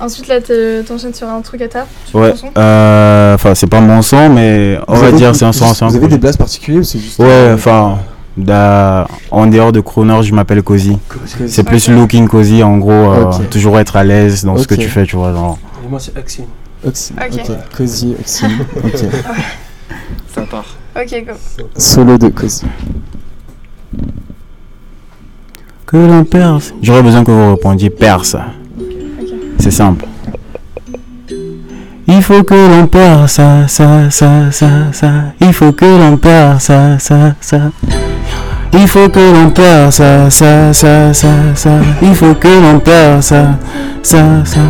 Euh, ensuite, là, te- t'enchaînes sur un truc à table Ouais, euh, enfin c'est pas mon son, mais on Vous va dire c'est un son, vous un avez des blasts particuliers ou c'est juste. Ouais, enfin, en dehors de Crooner, je m'appelle Cozy. C'est plus looking Cozy, en gros, euh, toujours être à l'aise dans ce que tu fais, tu vois, genre. Et moi c'est Axine. Oxy. Ok. Ok. Cozy, Oxy. Ok. Ça part. Ok, go. Solo de Cozy. Que l'on perce. J'aurais besoin que vous répondiez perce. C'est simple. Il faut que l'on perce, ça, ça, ça, ça, ça. Il faut que l'on perce, ça, ça, ça. Il faut que l'on perce, ça, ça, ça, ça, ça. Il faut que l'on perce, ça, ça, ça.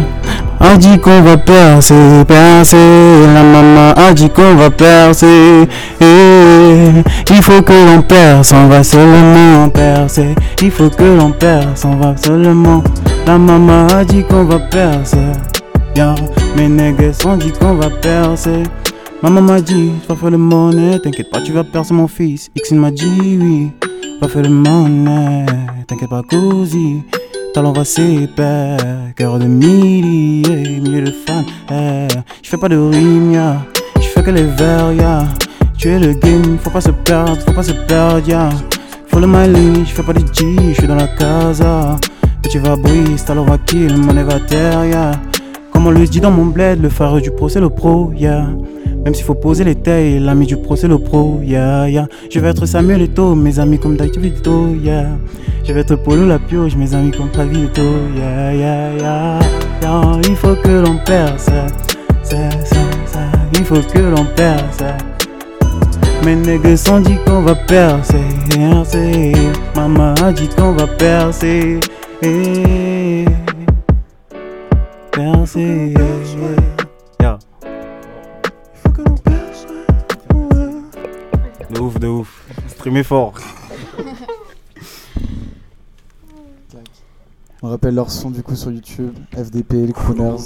On dit qu'on va percer, percer. La maman a dit qu'on va percer. Eh, Il faut que l'on perce, on va seulement percer. Il faut que l'on perce, on va seulement. La maman a dit qu'on va percer. Yeah. Mes nègres ont dit qu'on va percer. Maman m'a dit, va faire le monnaie, t'inquiète pas, tu vas percer mon fils. Xin m'a dit oui, va faire le monnaie, t'inquiète pas, cosy. Talon va s'épaire, cœur de milliers, milliers de fans. eh. Je fais pas de rime, ya. Je fais que les ya. Tu es le game, faut pas se perdre, faut pas se perdre, ya. Follow my lead, je fais pas de G, je suis dans la casa. Petit va briller, talon va kill, monnaie va terre, ya. Comme on le dit dans mon bled, le phare du pro c'est le pro, yeah. Même s'il faut poser les tailles, l'ami du pro c'est le pro, yeah, yeah. Je vais être Samuel Eto, mes amis comme Daito Vito, yeah. Je vais être Polo la pioche, mes amis comme Travito, yeah, yeah, yeah. Il faut que l'on perce, ça, ça, ça. Il faut que l'on perce. Mes nègres sont dit qu'on va percer, percer. Maman a dit qu'on va percer. Percer. De ouf, de ouf. Streamer fort. On rappelle leur son du coup sur YouTube, FDP, les Crooners.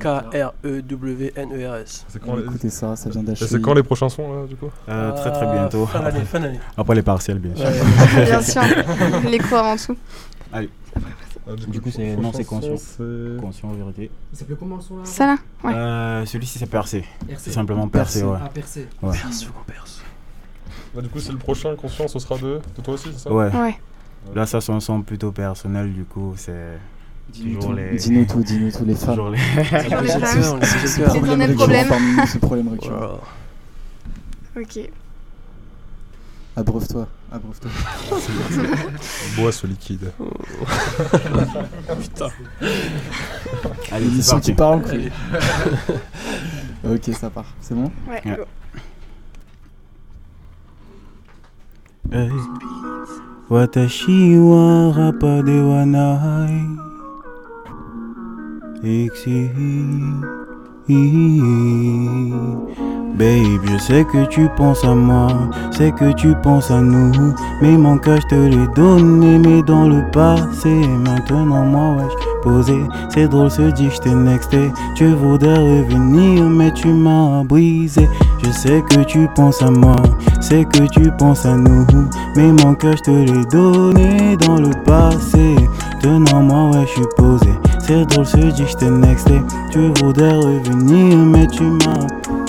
K-R-E-W-N-E-R-S. C'est quand, les... Écoutez ça, ça vient Et d'acheter. c'est quand les prochains sons là du coup Euh, très très Euh, bientôt. fin d'année, fin d'année. Après les partiels, bien sûr. Ouais. Bien sûr. Les cours avant tout. Allez. Ah, Du coup, c'est non, c'est conscient. Conscient en vérité. Il s'appelle comment le son là Ça là Ouais. Euh, celui-ci c'est percé. Percé. C'est simplement percé, Percé. ouais. Ah, percé. Ouais. Bah, du coup, c'est le prochain conscient, ce sera de, de toi aussi, c'est ça? Ouais. Ouais. Là, ça, c'est un son plutôt personnel, du coup, c'est. Dis-nous Toujours tout, les. dis-nous tout, dis-nous tout, les femmes. Les. Est C'est cœur. le problème c'est le problème récurrent. Ok. Abreuve-toi, abreuve-toi. Bois ce liquide. Putain. Allez, L'émission qui parle, quoi. Allez. Ok, ça part. C'est bon? Ouais, Ouais. go. Hey. Watashi wa rapa de wanai Ixi Babe, je sais que tu penses à moi, sais que tu penses à nous. Mais mon cœur, je te l'ai donné, mais dans le passé. Maintenant, moi, wesh, posé. C'est drôle, se dit je t'ai nexté. Tu voudrais revenir, mais tu m'as brisé. Je sais que tu penses à moi, c'est que tu penses à nous. Mais mon cœur, je te l'ai donné dans le passé. Tenant moi, ouais, je suis posé. C'est drôle, se dit je t'ai. Tu voudrais revenir, mais tu m'as.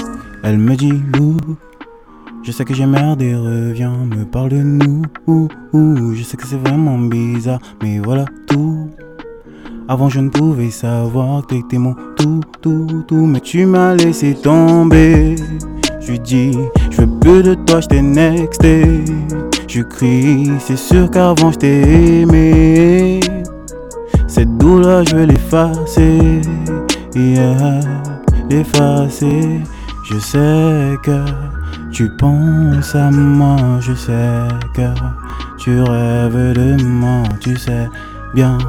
Elle me dit, Lou. Je sais que j'ai merdé, reviens, me parle de nous. Ouh, ouh, je sais que c'est vraiment bizarre, mais voilà tout. Avant je ne pouvais savoir que t'étais mon tout, tout, tout, mais tu m'as laissé tomber. Je lui dis, je veux plus de toi, je t'ai nexté. Je crie, c'est sûr qu'avant je t'ai aimé. Cette douleur, je veux l'effacer. Yeah, l'effacer. Je sais que tu penses à moi, je sais que tu rêves de moi, tu sais bien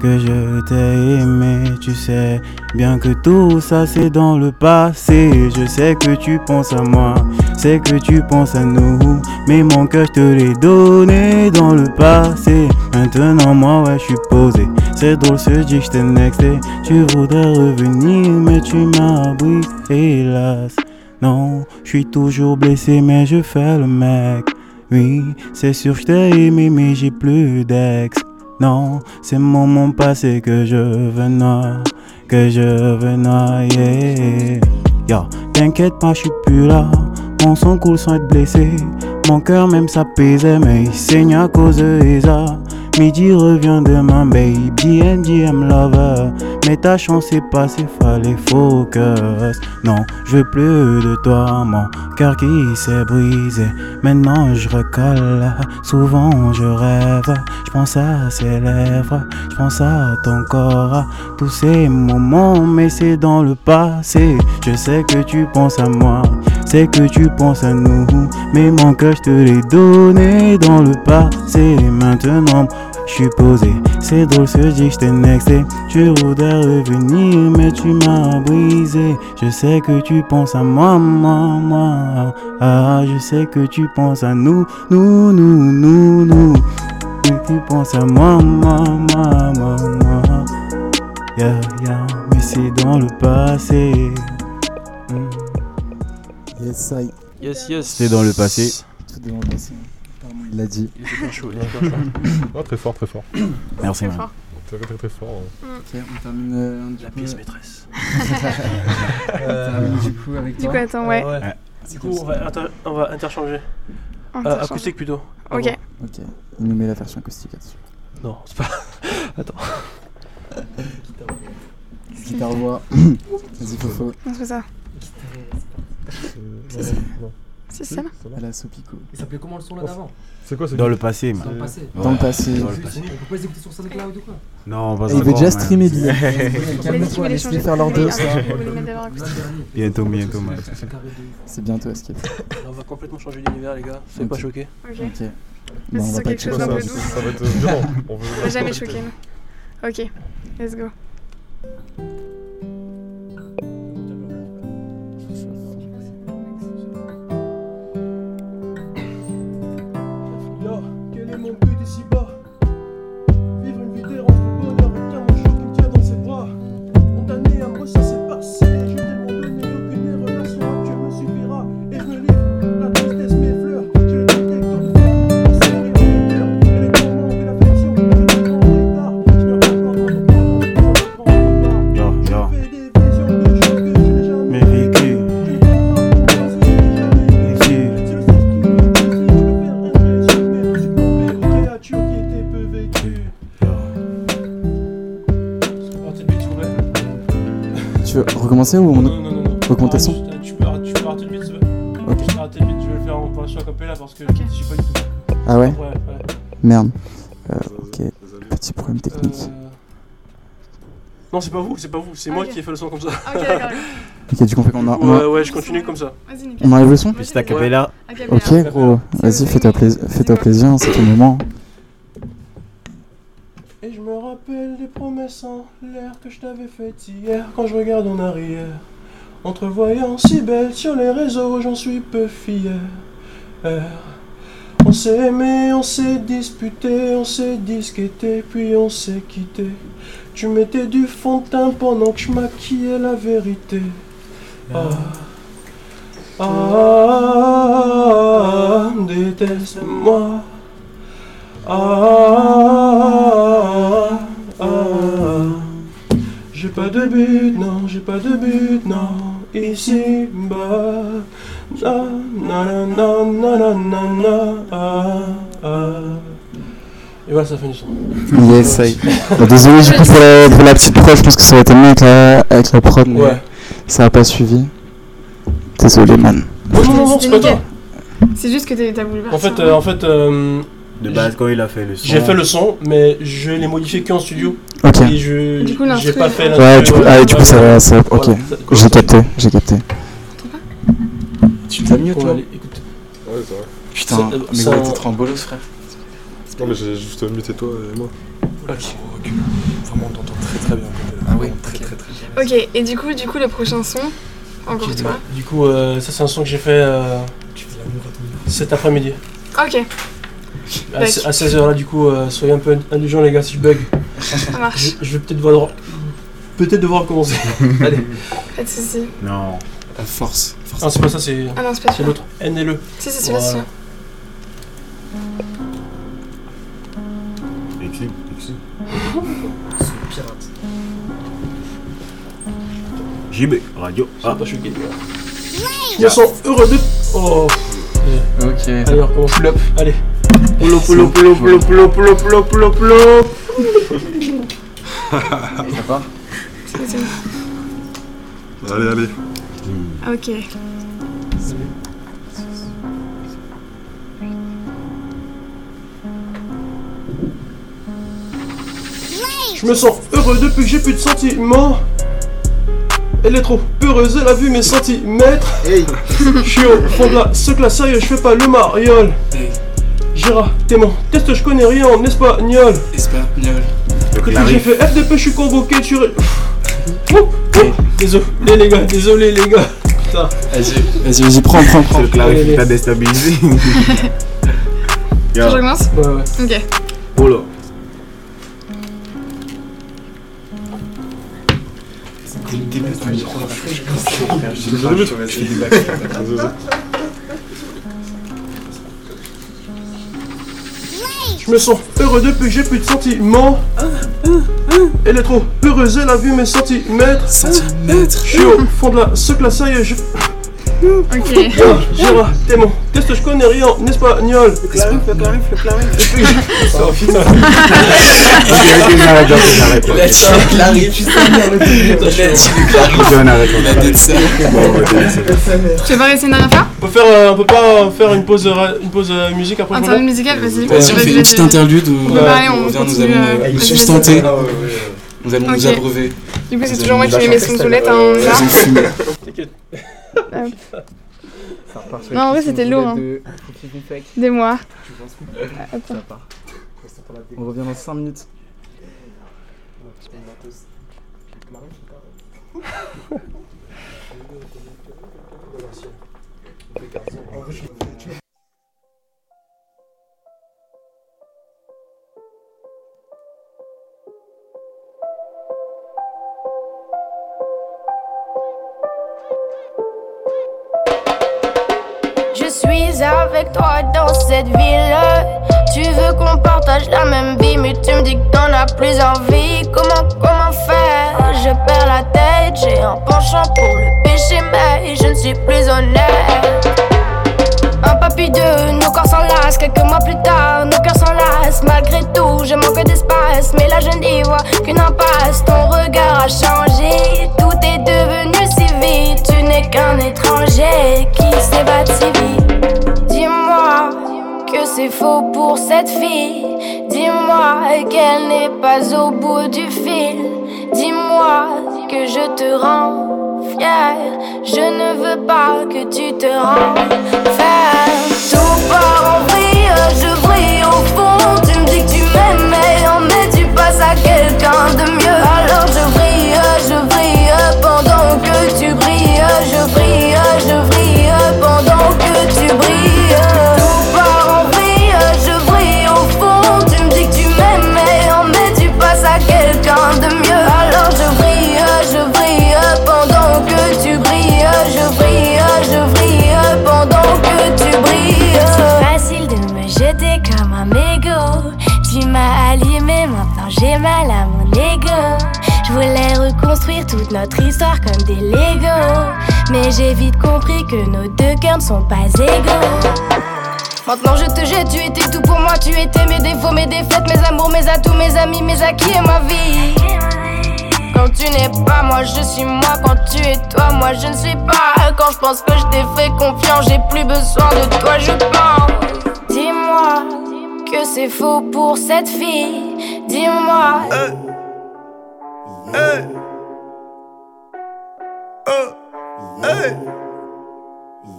que je t'ai aimé, tu sais bien que tout ça c'est dans le passé. Je sais que tu penses à moi, c'est que tu penses à nous, mais mon cœur je te l'ai donné dans le passé. Maintenant moi ouais je suis posé, c'est drôle ce dit que je t'ai. Tu voudrais revenir mais tu m'as brisé, hélas. Non, je suis toujours blessé, mais je fais le mec. Oui, c'est sûr, je t'ai aimé, mais j'ai plus d'ex. Non, c'est mon moment passé que je veux noyer, que je veux noyer. Yo, t'inquiète pas, je suis plus là. Mon sang coule sans être blessé. Mon cœur même s'apaisait, mais il saigne à cause de Esa. Midi revient demain, baby, NGM lover. Mais ta chance est passée, fallait focus. Non, je veux plus de toi, mon cœur qui s'est brisé. Maintenant je recolle, souvent je rêve. Je pense à ses lèvres, je pense à ton corps, à tous ces moments, mais c'est dans le passé. Je sais que tu penses à moi, c'est que tu penses à nous. Mais mon cœur, je te l'ai donné dans le passé. Maintenant, je suis posé, c'est drôle ce que je t'ai nexté. Tu voudrais revenir, mais tu m'as brisé. Je sais que tu penses à moi, moi, moi. Ah, je sais que tu penses à nous, nous, nous, nous, nous. Que tu penses à moi, moi, moi, moi, moi. Yeah, yeah, mais c'est dans le passé. Yes, I. Yes, yes. C'est dans le passé. Tout est dans le passé. Apparemment, il l'a dit. Il était bien chaud, il était bien chaud. Oh, très fort, très fort. Merci, Très man. fort. Très, très, très fort. hein. Ok, on termine euh, petit La peu- pièce maîtresse. on termine du coup avec Du toi. coup, attends, ouais. Euh, ouais. Du coup, on va, inter- on va interchanger. On Euh, t'interchange. acoustique plutôt. Ok. Pardon. Ok, il nous met la version acoustique là-dessus. Non, c'est pas. Attends. Guitare voix. Vas-y, Fofo. On se fait ça? Euh, non. Si, c'est là. À la Sopico. Il s'appelait comment le son là d'avant C'est quoi c'est Dans le passé, Dans le passé. Dans le passé. Dans le On peut pas les écouter sur SoundCloud ou quoi Non, pas Et il veut déjà streamer bien. Calme-toi, laisse-les changer. faire leur ça. acoustique. Bientôt, bientôt. C'est bientôt Escape. On va complètement changer d'univers, les gars. Soyez pas choqués. Ok. Bon, on c'est va pas quelque chose d'un ça, peu doux. ça va être violent. On On va jamais choquer. Ok, let's go. Recommencer ou on. Non, non, non, non. Augmentation Ah, Tu peux arrêter te plaît. Ok. Tu peux arrêter de vite, je vais le faire en version acapella parce que je sais pas du tout. Ah ouais Ouais, ouais. Merde. Euh, ok. Petit problème technique. Euh, Non, c'est pas vous, c'est pas vous, c'est moi Ok. qui ai fait le son comme ça. Ok, d'accord. Ok, du coup, on fait qu'on a. Ouais, ouais, je continue comme ça. Vas-y. On enlève le son nickel. acapella. Acapella. Ok, gros. Vas-y, fais-toi plaisir, fais-toi plaisir, c'est ton moment. Rappelle des promesses en l'air que je t'avais faites hier quand je regarde en arrière. Entrevoyant si belle sur les réseaux, j'en suis peu fier. On s'est aimé, on s'est disputé, on s'est disquetté, puis on s'est quitté. Tu mettais du fond de teint pendant que je maquillais la vérité. Ah. Ah, déteste-moi. Ah, ah, j'ai pas de but, non, j'ai pas de but, non, ici bas. Na, na, na, na, na, na, na, ah, ah. Et voilà, ça fait du son. Yes, ça y est. Bon, désolé du coup pour la, pour la petite prod, je pense que ça aurait été mieux avec la, avec la prod, mais Ouais. ça a pas suivi. Désolé, man. Non, non, non, non, c'est pas nickel. C'est juste que t'as voulu En fait, euh, en fait euh, De base, quand il a fait le son. j'ai fait le son, mais je l'ai modifié qu'en studio. Ok. Et je Du coup, j'ai l'instru, pas fait euh, Ouais, du coup, ah, du coup ça va, ça va, ok. Voilà. J'ai capté, j'ai capté. Tu t'as mieux, toi allez, écoute. Ouais, ça va. Putain, Ça- mais ça- ouais, t'es trop en bolos, frère. Non, mais j'ai juste muté toi et moi. Ok. Vraiment, on t'entend très très bien. Ah oui, très ok. très très bien. Ok, et du coup, du coup, le prochain son, encore toi. Du coup, euh, ça c'est un son que j'ai fait euh, cet après-midi. Ok, À, 16h là, du coup, euh, soyez un peu indulgents les gars si je bug. ça marche. Je, je vais peut-être devoir, peut-être devoir recommencer. Allez. Pas de soucis. Non. La force. force. Non, c'est pas ça, c'est Ah non, c'est pas c'est l'autre. N et le. Si, c'est celui-là, Voilà. celui-là. Pirate. JB, radio. Ah, Ah, pas choqué. Je me sens heureux de. Oh. Ok. Allez, on recommence. Allez. Pulo, pulo, pulo, pulo, pulo, pulo, pulo, pulo, pulo. Ça bon. Allez, allez. Ok. Je me sens heureux depuis que j'ai plus de sentiments. Elle est trop peureuse, elle a vu mes centimètres. Je suis au fond de la ce la sérieux, je fais pas le mariole. Gérard, témoin, qu'est-ce que je connais rien en espagnol Espagnol. Quand j'ai fait FDP, je suis convoqué sur. Oh, oh. Désolé les gars, désolé les gars. Vas-y, vas-y, vas-y, prends, prends, prends. C'est le clavier qui t'a déstabilisé. Je commence Ouais, ouais. Ok. Oh là. Dès le début, tu me je pense que je vais faire. Je vais faire. Me sens heureux depuis que j'ai plus de sentiments. Elle est trop heureuse, elle a vu mes centimètres. Centimètres. Je suis au fond de la ce que la sérieux, je. Ok. Gira, démon, qu'est-ce que je connais rien en espagnol Le clarif, le clarif, le clarif. Oh putain. J'arrête, Il a tiré le clarif, juste a tiré le Tu veux pas rester une dernière fois? Euh, on peut, pas faire une pause, euh, une pause euh, musique après Interlude musicale, vas-y. Vas-y, on fait une petite interlude. on vient nous. Ah, nous allons nous abreuver. Du coup, c'est toujours moi qui mets mes là. T'inquiète. Ça repart sur les Non, en vrai, c'était lourd, hein. De... Des mois. Part. On revient dans 5 minutes. Je suis avec toi dans cette ville. Tu veux qu'on partage la même vie, mais tu me dis que t'en as plus envie. Comment, comment faire? Je perds la tête, j'ai un penchant pour le péché, mais je ne suis plus honnête. Un papy de nos corps s'enlacent. Quelques mois plus tard, nos cœurs s'enlacent. Malgré tout, je manque d'espace. Mais là, je n'y vois qu'une impasse. Ton regard a changé. Tout est devenu si vite. Tu n'es qu'un étranger qui s'évade si vite. Dis-moi que c'est faux pour cette fille. Dis-moi qu'elle n'est pas au bout du fil. Dis-moi que je te rends Je ne veux pas que tu te rendes Tout part en vrille, je brille au fond. Tu me dis que tu m'aimes, mais en mai tu passes à quelqu'un Mais j'ai vite compris que nos deux cœurs ne sont pas égaux. Maintenant je te jette, tu étais tout pour moi, tu étais mes défauts, mes défaites, mes amours, mes atouts, mes amis, mes acquis et ma vie. Quand tu n'es pas moi, je suis moi. Quand tu es toi, moi je ne suis pas. Quand je pense que je t'ai fait confiance, j'ai plus besoin de toi, je pense. Dis-moi que c'est faux pour cette fille. Dis-moi. Hey.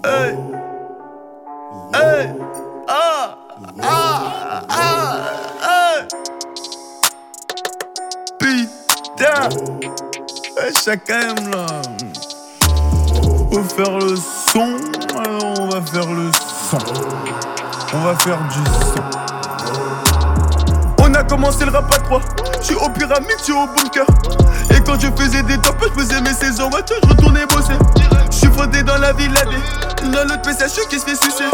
Hey. Hey. Ah. Ah. Ah. Putain. Chacun aime là. Faut faire le son, alors on va faire le son. On va faire du son. Commencé le rap à trois. J'suis au pyramide, j'suis au bunker. Et quand je faisais des tops, je faisais mes saisons. Ouais, je retournais bosser. J'suis fondé dans la ville AD. Dans l'autre PSH qui se fait sucer.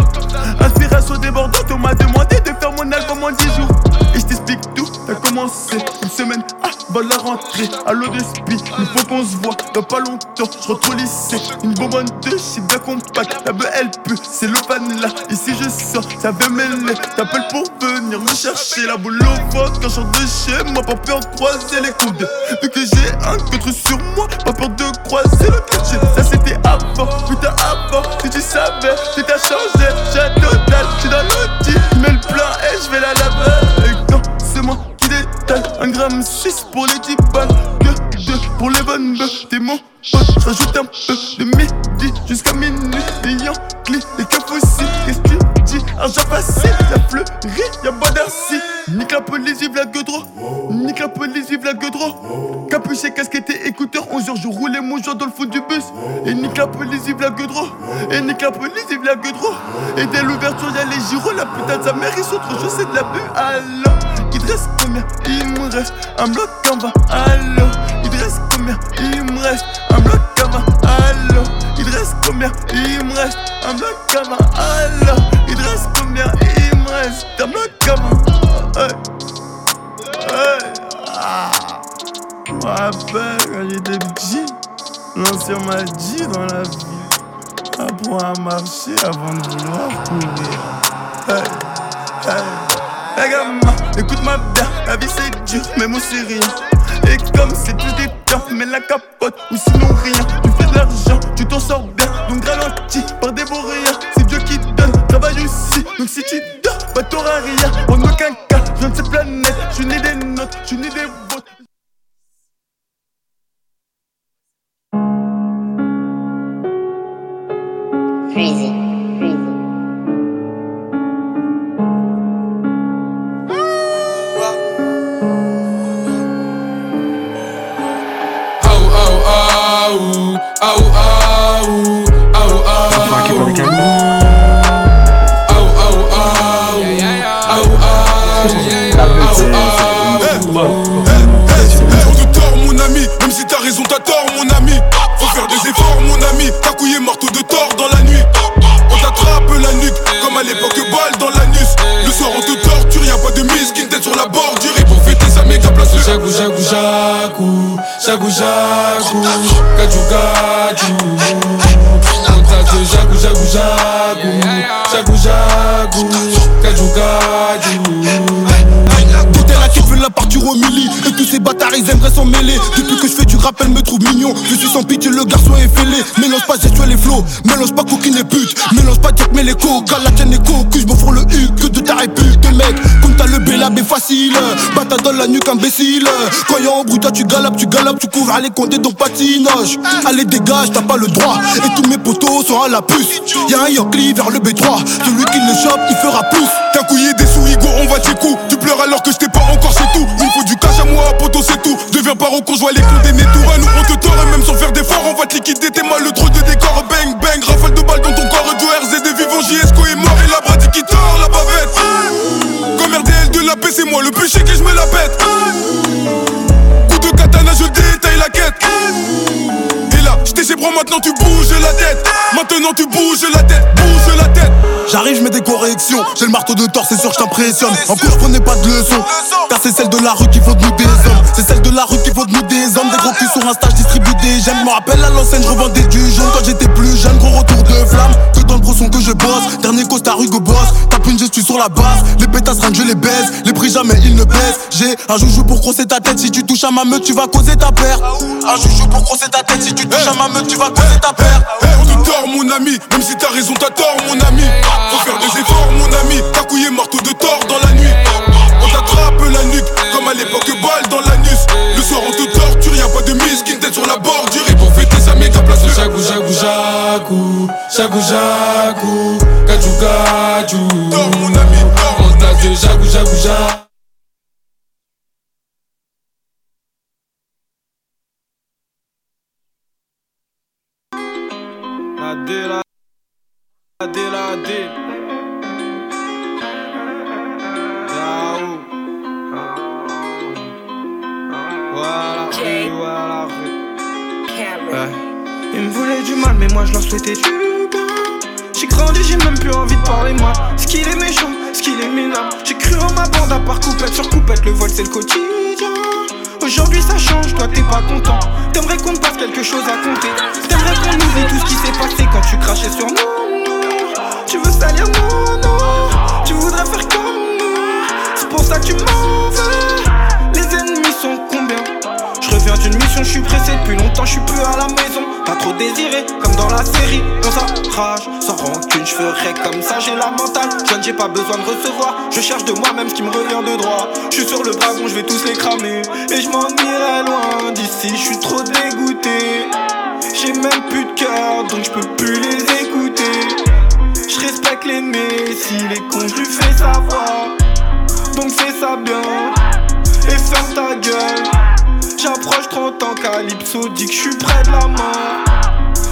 Inspiration débordante, on m'a demandé de faire mon album en 10 jours. Et je t'explique tout, t'as commencé une semaine avant la rentrée. À spi, il faut qu'on se voit dans pas longtemps. Je rentre au lycée, une bonbonne de shit compact. La beuh elle pue, c'est le là. Ici je sors, ça veut mêler. T'appelles pour venir me chercher la boule au ventre quand je sors de chez moi. Pas peur de croiser les coudes. Vu que j'ai un contre sur moi, pas peur de croiser le catch. Ça c'était avant, putain avant. Si tu savais, tu t'as changé. J'ai un total, j'suis dans l'outil. Mets le plan et je vais la laver. C'est moi qui un gramme 6 pour les 10 balles. Que deux pour les bonnes bœufs. T'es mon pote, j'rajoute un peu de midi jusqu'à minuit. Les Yankees, les keufs aussi. Qu'est-ce que tu dis? Argent facile, y'a fleuri, y'a bois d'arcy. Nique la police, vive la gueudre. Nique la police, vive la gueudre. Capuché, casquette et écouteurs. 11 heures, je roulais mon joint dans le fond du bus. Et nique la police, vive la gueudre. Et nique la police, vive la gueudre. Et dès l'ouverture, y'a les gyros. La putain de sa mère, ils sont trop chauds, c'est de la bu. Alors, il te reste combien Il me reste un bloc en bas. Alors, il te reste combien Il me reste un bloc en bas. Alors, il te reste combien Il me reste un bloc en bas. Alors, il combien Il me reste un bloc en bas. Hey. Hey. Ah. Je me quand j'étais petit, l'ancien m'a dit dans la vie apprends à marcher avant de vouloir courir. Hey, hey. Hey gamin, écoute-moi bien, la vie c'est dur, mais moi c'est rien. Et comme c'est tout des temps, mets la capote ou sinon rien. Tu fais de l'argent, tu t'en sors bien, donc ralentis par beaux rien. C'est Dieu qui donne, travaille aussi, donc si tu dors, bah t'auras rien. Rap me trouve mignon Je suis sans pitié le garçon est fêlé. Mélange pas gestuelle les flots. Mélange pas coquine et pute. Mélange pas Jack mais les coca La tienne est cocu. Je m'offre le U Que de ta répute mec. Comme t'as le bélab est facile. Bata dans la nuque imbécile. Quand un bruit tu galopes tu galopes. Tu couvres allez compter ton patinage. Allez dégage t'as pas le droit. Et tous mes potos sont à la puce. Y'a un Yankee vers le B3 Celui qui le chope il fera plus T'as couillé des sous Igo on va tes coups Tu pleures alors que je t'ai pas encore c'est tout du cash à moi poto c'est tout. Deviens pas con je les condamnés tout À nous on te et même sans faire d'efforts On va te liquider t'es mal le trop de décor Bang bang rafale de balles dans ton corps Du RZ des vivants. JSCO est mort Et la brady qui tord la bavette. Comme RDL de la paix c'est moi le péché que je me la pète. Coup de katana je détaille la quête. Et là chez bras maintenant tu bouges la tête. Maintenant tu bouges la tête J'arrive, je mets des corrections. J'ai le marteau de tort, c'est sûr, je t'impressionne. En je prenais pas de leçons. Car c'est celle de la rue qu'il faut de nous des hommes. C'est celle de la rue qu'il faut de nous des hommes. Des gros culs sur Insta, je distribue des j'aime. Me rappelle à l'enseigne, je revendais du jaune quand j'étais plus jeune. Gros retour de flamme. Que dans le gros son que je bosse. Dernier costard Hugo Boss. Tape une gestu sur la base. Les pétasses que je les baise. Les prix jamais ils ne baissent. J'ai un joujou pour crosser ta tête. Si tu touches à ma meute, tu vas causer ta paire. Un joujou pour crosser ta tête. Si tu touches à ma meute, tu vas causer ta paire. On te tord mon ami, même si t'as raison t'as tort mon ami Faut faire des efforts mon ami, t'as couillé marteau de tort dans la nuit. On t'attrape la nuque, comme à l'époque balle dans l'anus. Le soir on te torture, y'a pas de miskin tête sur la bordure. Et pour fêter met ta place le jagou jagou jagou Jagou jagou, gadjou gadjou Tort mon ami, On se jagou jagou La D, la la D, la D. Yahoo. Voilà, rue, voilà, rue. Ouais. Ils me voulaient du mal, mais moi je leur souhaitais du bien. J'ai grandi, j'ai même plus envie de parler moi. Ce qu'il est méchant, ce qu'il est minable. J'ai cru en ma bande à part coupette sur coupette, le vol c'est le quotidien. Aujourd'hui ça change, toi t'es pas content. T'aimerais qu'on te passe quelque chose à compter. T'aimerais qu'on oublie tout ce qui s'est passé quand tu crachais sur nous. Tu veux salir non, non. Tu voudrais faire comme nous. C'est pour ça que tu m'en veux. Les ennemis sont combien? Je reviens d'une mission, je suis pressé depuis longtemps, je suis plus à la maison. Pas trop désiré, comme dans la série. On s'arrache, sans rancune, je ferai comme ça, j'ai la mentale. Jeune, j'ai pas besoin de recevoir. Je cherche de moi-même ce qui me revient de droit. Je suis sur le dragon, je vais tous les cramer. Et je m'en irai loin d'ici, je suis trop dégoûté. J'ai même plus de cœur, donc je peux plus les écouter. Je respecte l'aîné, s'il est con, je lui fais savoir. Donc fais ça bien et ferme ta gueule. J'approche 30 ans, Calypso dit que je suis près de la mort.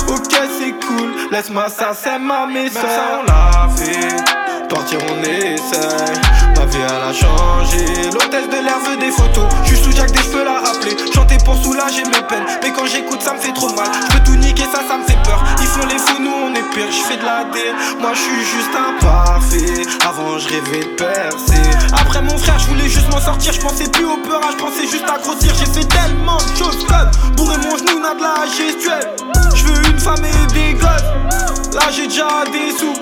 Ok, c'est cool, laisse-moi ça, c'est ma message. ça, on l'a fait. Partir, on essaye. Ma vie, elle a changé. L'hôtesse de l'air veut des photos. Je suis sous Jack, des cheveux la rappeler. Chanter pour soulager mes peines. Mais quand j'écoute, ça me fait trop mal. Je ça, ça me fait peur. Ils font les fous, nous, on est pire. Je fais de la D. Moi, je suis juste imparfait. Avant, je rêvais de percer. Après, mon frère, je voulais juste m'en sortir. Je pensais plus au peur, je pensais juste à grossir. J'ai fait tellement de choses comme bourrer mon genou, n'a de la gestuelle. Je veux une femme et des gosses. Là, j'ai déjà des sous.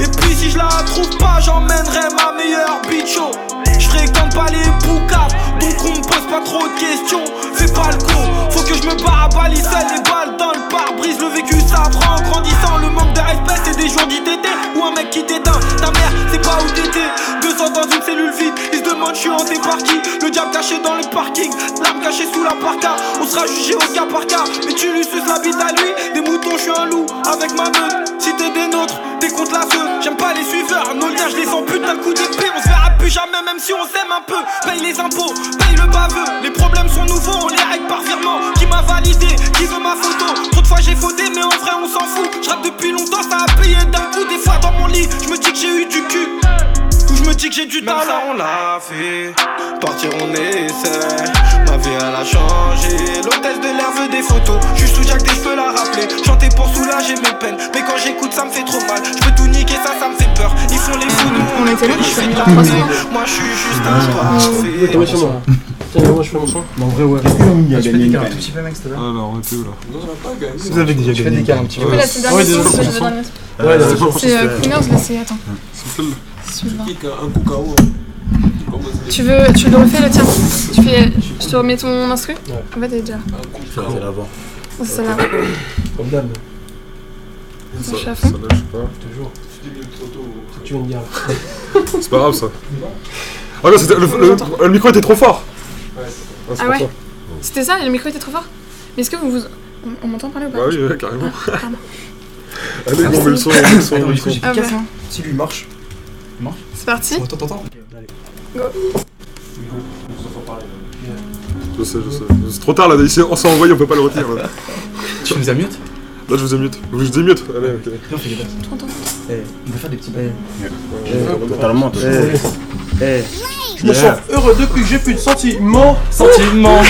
Et puis si je la trouve pas, j'emmènerai ma meilleure bicho. Je fréquente pas les boucaves, donc on me pose pas trop de questions. Fais pas le con, je me barre à balisselle, les balles dans le pare-brise. Le vécu s'apprend en grandissant, le manque de respect c'est des jours d'ITT ou un mec qui t'éteint. Ta mère, c'est pas où t'étais. Deux ans dans une cellule vide, ils se demandent je suis hanté par qui. Le diable caché dans le parking, l'arme cachée sous la parka. On sera jugé au cas par cas, mais tu lui suces la bite à lui. Des moutons, je suis un loup avec ma meute. Si t'es des nôtres, J'aime pas les suiveurs, nos liens, je les sens plus d'un coup d'épée. On se verra plus jamais, même si on s'aime un peu. Paye les impôts, paye le baveux. Les problèmes sont nouveaux, on les règle par virement. Qui m'a validé, qui veut ma photo? Trop de fois j'ai fauté, mais en vrai on s'en fout. Je depuis longtemps, ça a payé d'un coup. Des fois dans mon lit, je me dis que j'ai eu du cul. Je me dis que j'ai du talent. ça, on l'a fait. Partir, on essaie. Ma vie, elle a changé. L'hôtesse de l'air veut des photos. Je suis sous Jack, des cheveux la rappeler. Chanter pour soulager mes peines. Mais quand j'écoute, ça me fait trop mal. Je peux tout niquer, ça, ça me fait peur. Ils font les fous, nous, on était là. Je fais de la. Moi, je suis juste un sur moi. Tiens, moi je fais mon son. En vrai, ouais. Fais gagner des une un tout petit peu, mec, c'était là. Alors, on était où là Vous avez déjà Tu fais gagné des cartes un petit peu. C'est le Ouais, c'est pour le son. dernier son. Ouais, c'est d'accord. C'est euh, Crooners, là, c'est. Attends. C'est Un cacao. Tu veux, tu le refais le tien Tu fais, je te remets ton instru En fait, t'es déjà. C'est l'avant. Oh, c'est celle-là. Comme d'hab. Je suis à fond. Celle-là, je sais pas. Toujours. Tu viens de dire. C'est pas grave ça. Ah non, c'était- le, le- le micro était trop fort. Ah, Ah ouais ça. C'était ça, le micro était trop fort Mais est-ce que vous. vous... On, on m'entend parler ou pas Bah oui, ouais, carrément. Ah. Allez, on met le son, on met le son, on met le son. Ah bah, Si lui il marche. c'est parti. Attends, attends, attends. Go. Je sais, je sais. C'est trop tard là, ici on s'est envoyé, on peut pas le retirer là. Tu nous as mute Là, je vous ai mute. Je vous ai mute. Allez, ok. Non, fais. Eh, on peut faire des petits. Totalement, eh, eh. Je me sens heureux depuis que j'ai plus de sentiments. Sentiments.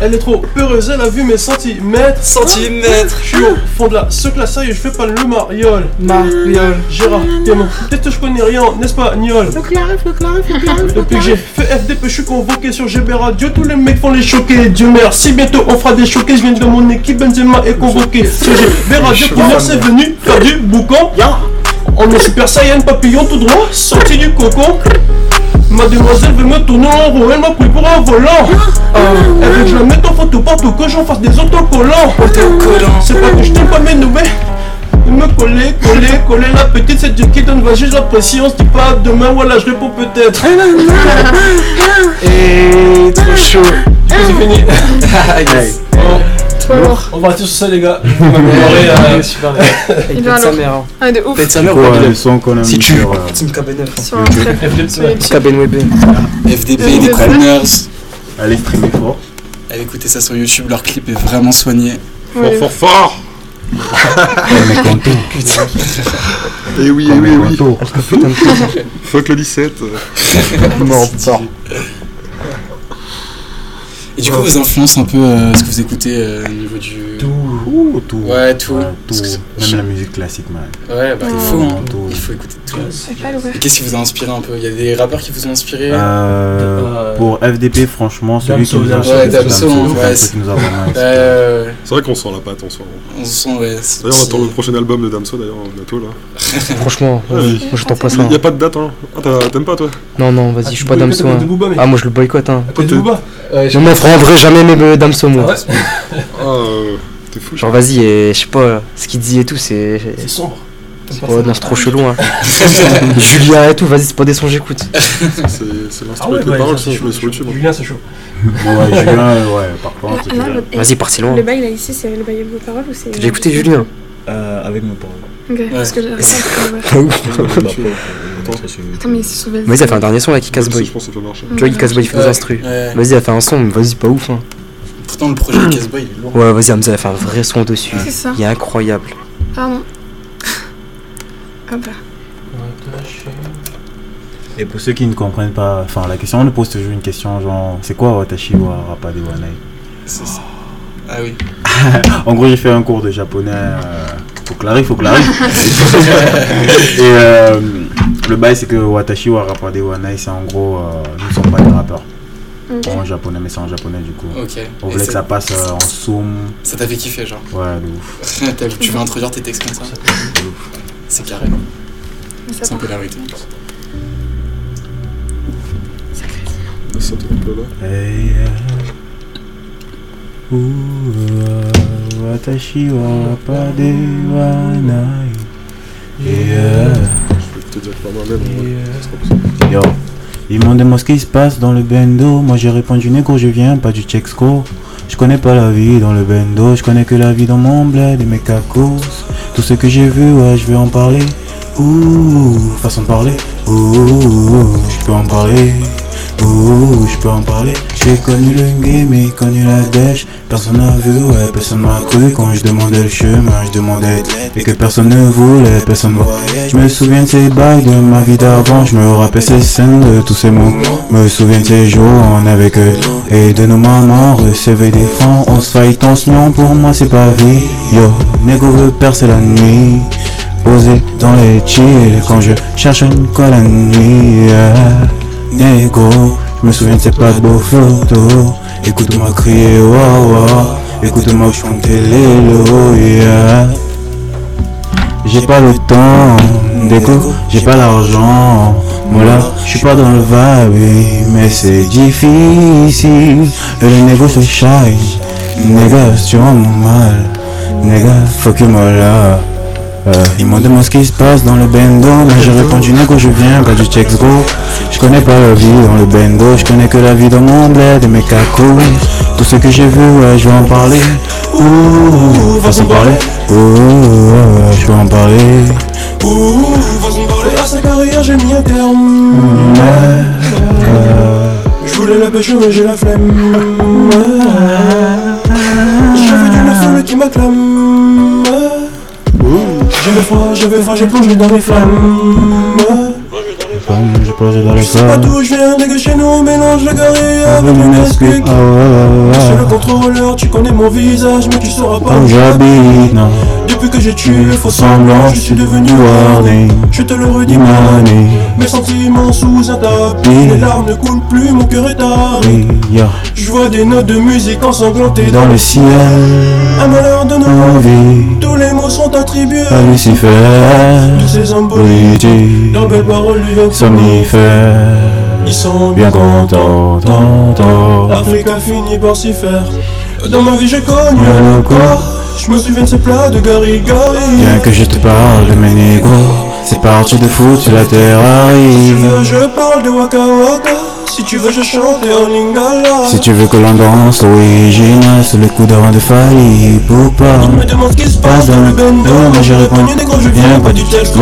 Elle est trop peureuse, elle a vu mes centimètres. Centimètres. Je suis au fond de la ce classe, sérieux, je fais pas le mariole. Mariole. Gérard, Clément, peut-être que je connais rien en espagnol. Depuis que j'ai fait FDP, je suis convoqué sur GB Radio. Tous les mecs font les choquer. Dieu merci, bientôt on fera des choqués. Je viens de mon équipe, Benzema est convoqué. Sur GB Radio, première c'est venu faire du boucan. On est super saiyan, papillon tout droit, sorti du cocon. Mademoiselle veut me tourner en rond, elle m'a pris pour un volant. Elle veut que je la mette en photo partout, que j'en fasse des autocollants. C'est pas que je t'aime pas mes nouvelles. Me coller, coller, coller la petite, c'est Dieu qui donne, va juste l'apprécier, on se dit pas demain, voilà, je réponds peut-être. Et trop chaud. C'est fini. Yes. On va arrêter sur ça, les gars. Vais m'améliorer. euh, Super. Il sa mère. hein. Ah, de ouf. Sa mère ou Quoi, pas le son qu'on a Si mis tu- sur, euh, Team KB9. Sur un truc. Sur les petits- KBNWB. FDP, les Crooners. Allez streamer fort. Allez écouter ça sur YouTube, leur clip est vraiment soigné. Ouais. Fort, fort, fort On. Eh oui, eh On oui, eh oui. Fuck le 17. Mort, fort. Et du coup, vous influence un peu euh, ce que vous écoutez euh, au niveau du. Tout, tout. Ouais, tout. Ouais, Même la musique classique, man. Ouais, bah il Ouais. faut, hein. Tout. il faut écouter tout. Qu'est-ce qui vous a inspiré un peu? Il y a des rappeurs qui vous ont inspiré? Euh, pour FDP, franchement, celui qui Damso, nous a Damso. Ouais, c'est Damso, Damso, ouais, inspiré. ouais. C'est vrai qu'on sent la patte, on sent. On se sent, ouais. D'ailleurs, on attend le prochain album de Damso, d'ailleurs, bientôt là. Franchement, Ouais, moi oui. j'attends pas ça. Il n'y a pas de date, hein. Ah, t'aimes pas toi? Non, non, vas-y, je suis pas Damso. hein. Booba, mais. Ah, moi je le boycotte. Hein. Booba. Non, vrai, jamais aimé euh, Damso, moi. Ah, euh, t'es fou. Genre, vas-y, et je sais pas, ce qu'il dit et tout, c'est. C'est sombre. c'est- c'est trop chelou, hein. Julien et tout, vas-y, c'est pas des sons j'écoute. C'est l'instru Ah ouais, avec les paroles, ça, je mets sur YouTube. hein. Julien, c'est chaud. Ouais, Julien, euh, ouais, par contre. Vas-y, parti loin. Le bail là ici, c'est le bail de vos paroles ou c'est. J'ai écouté Julien. Euh, avec mes paroles. Ok, parce que j'avais ça. ouais. Ah. Attends, mais sauvé. Vas-y, elle fait un dernier son là qui casse boy. Je pense que ça peut marcher. Tu vois, il casse boy, il fait des instrus. Vas-y, elle fait un son, mais vas-y, pas ouf, hein. Pourtant, le projet de Casboy, il est lourd. Ouais, vas-y, Hamza, elle fait un vrai son dessus. C'est ça. Il est incroyable. Pardon. Hop là. Et pour ceux qui ne comprennent pas, enfin la question, on nous pose toujours une question genre, c'est quoi Watashi wa Rapa de Wanai? C'est ça. Ah oui. En gros, j'ai fait un cours de japonais. Euh, faut clarifier, faut clarifier. Et euh, le bail, c'est que Watashi wa Wanai, c'est en gros, euh, nous ne sommes pas des rappeurs. En japonais, mais c'est en japonais du coup. Ok. On voulait que ça passe euh, en soum. Ça t'a fait kiffer, genre. Ouais, de ouf. Tu veux introduire tes textes comme ça C'est carré. C'est un peu la vérité. Ça te coupe là. Hey, uh, uh, Watashi wa Rapa de Wanai. Yeah. Je vais te dire par moi-même. ouais. Ce sera possible. Yo. Ils m'ont demandé ce qui se passe dans le bendo. Moi j'ai répondu négro, je viens pas du Chexco. Je connais pas la vie dans le bendo. Je connais que la vie dans mon bled et mes cacos. Tout ce que j'ai vu, ouais, je vais en parler. Ouh, façon de parler. Ouh, je peux en parler. Ouh, je peux en parler. J'ai connu le game et connu la dèche. Personne n'a vu, ouais, personne m'a cru. Quand je demandais le chemin, je demandais. Et que personne ne voulait, personne ne voyait. Je me souviens de ces bails de ma vie d'avant. Je me rappelle ces scènes de tous ces moments. Me souviens de ces jours, on avait que Et de nos mamans recevaient des francs. On se fight, on se pour moi c'est pas vie. Yo, négo veut percer la nuit. Posé dans les chill quand je cherche une nuit. yeah. Négo, je me souviens de ces pas de beaux photos. Écoute-moi crier, waouh, waouh. Écoute-moi chanter lots, yeah. J'ai pas le temps, déco, j'ai pas l'argent. Moi là, je suis pas dans le vibe, mais c'est difficile. Le négo se shine. Néga, tu rends mon mal. Néga, fuck you, moi là. Euh, ils m'ont demandé ce qui se passe dans le bendo, mais j'ai répondu négo, je viens pas du checks go. Je connais pas la vie dans le bendo, je connais que la vie dans mon bled et mes cacos. Tout ce que j'ai vu, ouais, je vais en parler. Ouh, façon de parler. Ouh, je vais en parler. Ouh, façon de parler. À sa carrière, j'ai mis un terme. Je voulais la pêche, mais j'ai la flemme. J'avais du neuf le qui m'acclame. Froid, j'avais froid, j'ai plongé dans les flammes. Je plongé dans le Je sais pas d'où je viens, nègre chez nous, on mélange la galerie avec le Nesquik. Je suis le contrôleur, tu connais mon visage, mais tu sauras pas où j'habite. Depuis que j'ai tué, faux semblant, je suis devenu warning. Je te le redis, Money. Mes sentiments sous un tapis, les larmes ne coulent plus, mon cœur est. Yeah. Je vois des notes de musique ensanglantées Dans le ciel, Un malheur de nos envie Tous les mots sont attribués à Lucifer. Tous ces hommes Politique. politiques Leurs belles paroles lui viennent Somnifère. Ils sont Bien content, content. L'Afrique a fini par s'y faire Dans ma vie j'ai connu un corps Je me souviens de ces plats de Gary Gary Bien que je te parle de mes négros, c'est parti de foot sur la terre Si tu arrive. veux je parle de Waka Waka Si tu veux je chante en lingala Si tu veux que l'on danse original, c'est le coup d'avant de Fali Poupa. me demande ce qui se passe dans le bendo Moi j'ai répondu, négro je viens pas du texte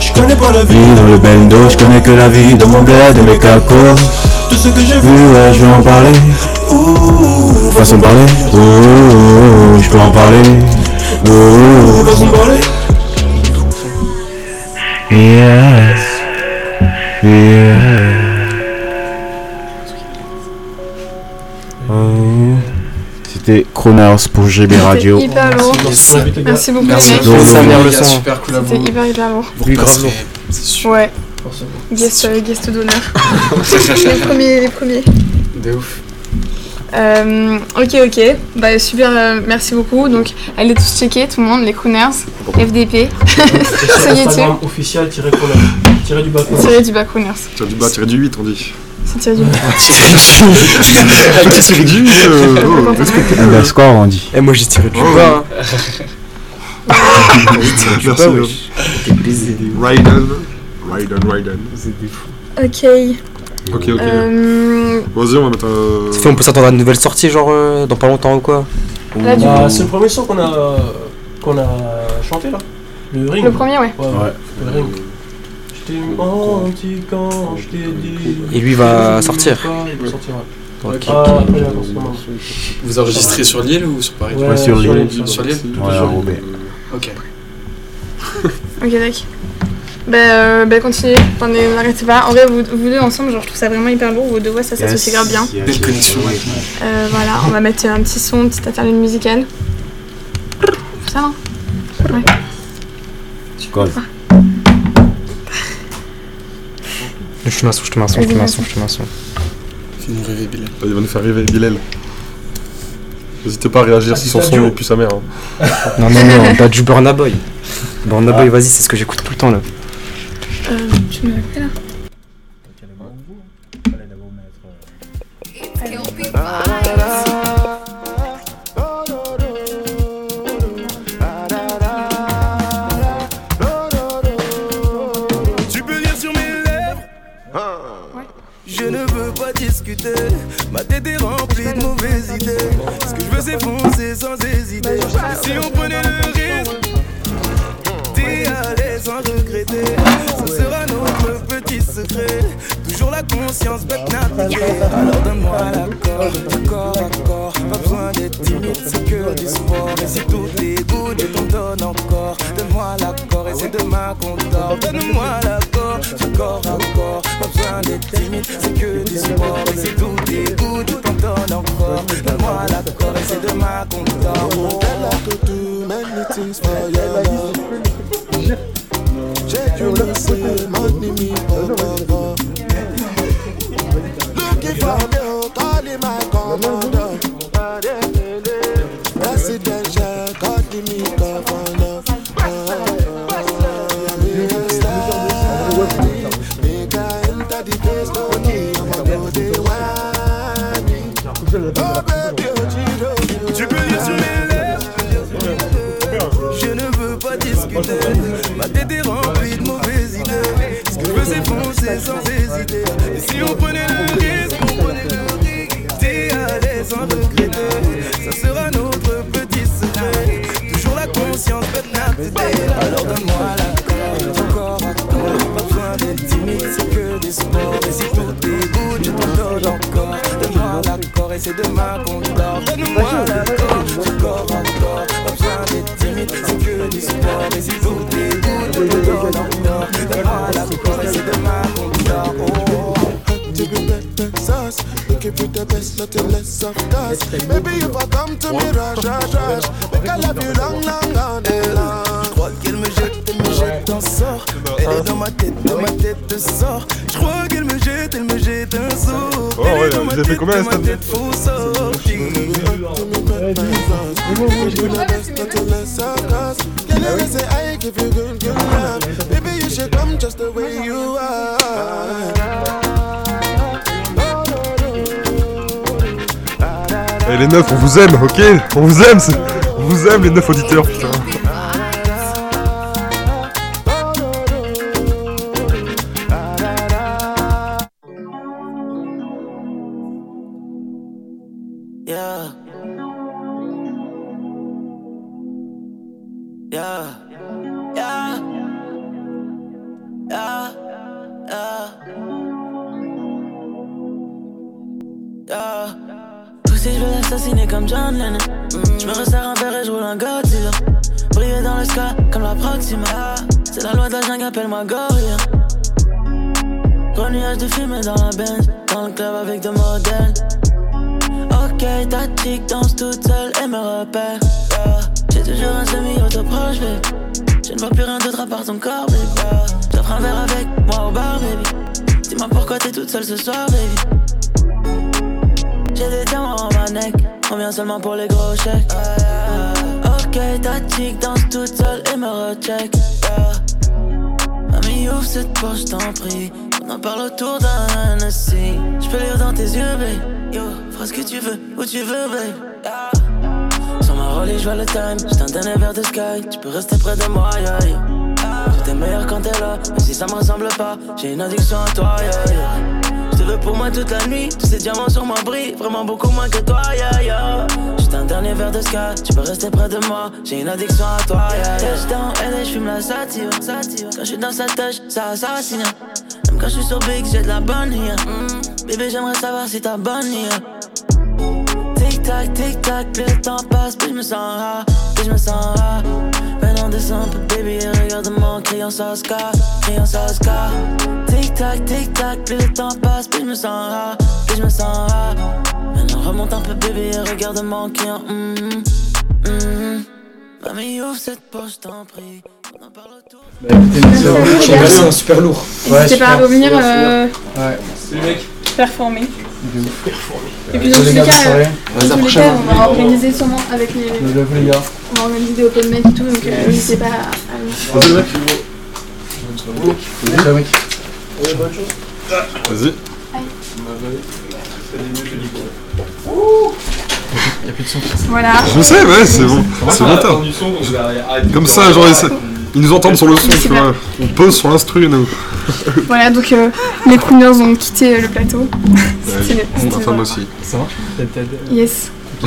Je connais pas la vie dans le bendo, je connais que la vie de mon bled, de mes cacos. Tout ce que j'ai vu Oui, ouais, je vais en parler. Façon de parler. Oh, oh, oh, je peux en parler. Oh, oh, oh. Façon de parler Yes. Yeah. Oh. C'était Chronos pour GB Radio. Hyper lourd. Merci beaucoup Merci. cool à vous. C'était hyper hyper lourd. Vous grave lourd. c'est Guest, euh, guest d'honneur. les premiers, les premiers. De ouf. Euh, ok, ok. Bah, super, euh, merci beaucoup. Donc, allez tous checker, tout le monde, les crooners, FDP, sur YouTube. Instagram officiel tiré pour tiré du bas. Tiré du bas crooners. Tirer du bas, tirer du 8, on dit. C'est tiré du bas. Tirer du 8, euh, oh, respectez. Un bas score, on dit. Eh, moi j'ai tiré du Oh. bas. hein. Merci, du bas. Raiden. Raiden, Raiden. Ok. Ok, ok. Euh, Vas-y, on va mettre un. Ça fait, on peut s'attendre à une nouvelle sortie, genre euh, dans pas longtemps ou quoi Là, Bah, c'est le premier son qu'on a, qu'on a chanté là. Le ring. Le premier, ouais. Ouais, Ouais. Le ring. Je t'ai menti quand je t'ai dit. Et lui va sortir. Il va sortir, ouais. Ok. Ah, après, là. Vous enregistrez sur l'île ou sur Paris Ouais, Ouais, sur sur l'île. Sur l'île Ouais. Ok. Ok, d'accord. Bah, euh, bah, continuez. Attendez, n'arrêtez pas. En vrai, vous, vous deux ensemble, genre, je trouve ça vraiment hyper lourd. Vos deux voix, ça s'associe grave bien. Belle connexion. Euh, voilà, on va mettre un petit son, une petite interlude musicale. Ça va Ouais. Cause. Je te son, je te mets un son, je te mets un son, je te mets un son. Fais-nous rêver, Bilal. Il va nous faire rêver Bilal. N'hésitez pas à réagir si son son est plus sa mère. hein. Non, non, non, t'as du Burna Boy. Burna Boy, vas-y, c'est ce que j'écoute tout le temps là. Skjønner du ikke det? Toujours la conscience bête naviguer Alors donne-moi l'accord corps à corps. Pas besoin d'être timide c'est que du sport. Et si tout good je t'en donne encore Donne-moi l'accord et c'est demain qu'on dort. Donne-moi l'accord du corps à corps. Pas besoin d'être timide c'est que du sport. Et si tout good je t'en donne encore Donne-moi l'accord et c'est demain qu'on dort Check you look money me papa. Looking for me, calling my commander. Sans hésiter. Et si on prenait le risque On prenait le risque l'aise sans regretter. Ça sera notre petit secret. Toujours la conscience but not today Alors donne-moi l'accord Du corps à corps Pas besoin d'être timide C'est que des sports. Et si tout good Je t'en donne encore. Donne-moi l'accord Et c'est demain qu'on dort Donne-moi l'accord corps à corps Pas besoin d'être timide C'est que du sport Et si tout good Je t'en donne encore. Donne-moi l'accord nothing less of us. Maybe if I come to me, rush, rush, rush. Make I love you long, long, long, long. Je crois qu'elle me jette, elle me jette un sort. Elle est dans ma tête, dans ma tête de sort. Je crois qu'elle me jette, elle me jette un sort. Oh ouais, j'ai fait combien ma cette tête, faut sortir. Maybe you should come just the way you are. Les neufs, on vous aime, ok? On vous aime, on vous aime les neuf auditeurs, putain. Ce que tu veux, où tu veux, babe. Yeah. Sur ma relais, je vois le time. J'ai un dernier verre de sky. Tu peux rester près de moi, yeah, yeah. Tout est meilleur quand t'es là, même si ça me ressemble pas. J'ai une addiction à toi, yeah, yeah. Je te veux pour moi toute la nuit. Tous ces diamants sur moi brillent, vraiment beaucoup moins que toi, yeah, yeah. Un dernier verre de sky. Tu peux rester près de moi. J'ai une addiction à toi, yeah, yeah. Touchdown, LA, je fume la sativa. Quand je suis dans sa touche, ça assassine. Même quand je suis sur Big, j'ai de la bonne here. Mm. Bébé, j'aimerais savoir si t'as bonne here. Tic tac, tic tac, le temps passe, puis je me sens rare, puis je me sens rare. Maintenant descends un peu, baby, et regarde-moi en criant Saska, criant Saska. Tic tac, tic tac, le temps passe, puis je me sens rare, puis je me sens rare. Maintenant remonte un peu, baby, et regarde-moi en criant mm mm Mamie, ouvre cette poche, t'en prie. On en parle autour. Bah gars. un super lourd. N'hésitez pas à revenir euh, Ouais. Salut mec. performer. De ouf. Et puis dans tous les cas, dans tous les cas, on va organiser sûrement avec les. Gars. On va organiser des open mic et tout, donc euh, n'hésitez pas à. Ciao mec. Vas-y. Y'a plus de son. Voilà. Je sais, ouais, c'est bon. C'est bon. Comme ça, genre, ils, nous entendent sur le son, tu vois. On pose sur l'instru, nous. Voilà, donc euh, les crooners ont quitté euh, le plateau. C'était- Ma femme aussi. Ça marche Yes.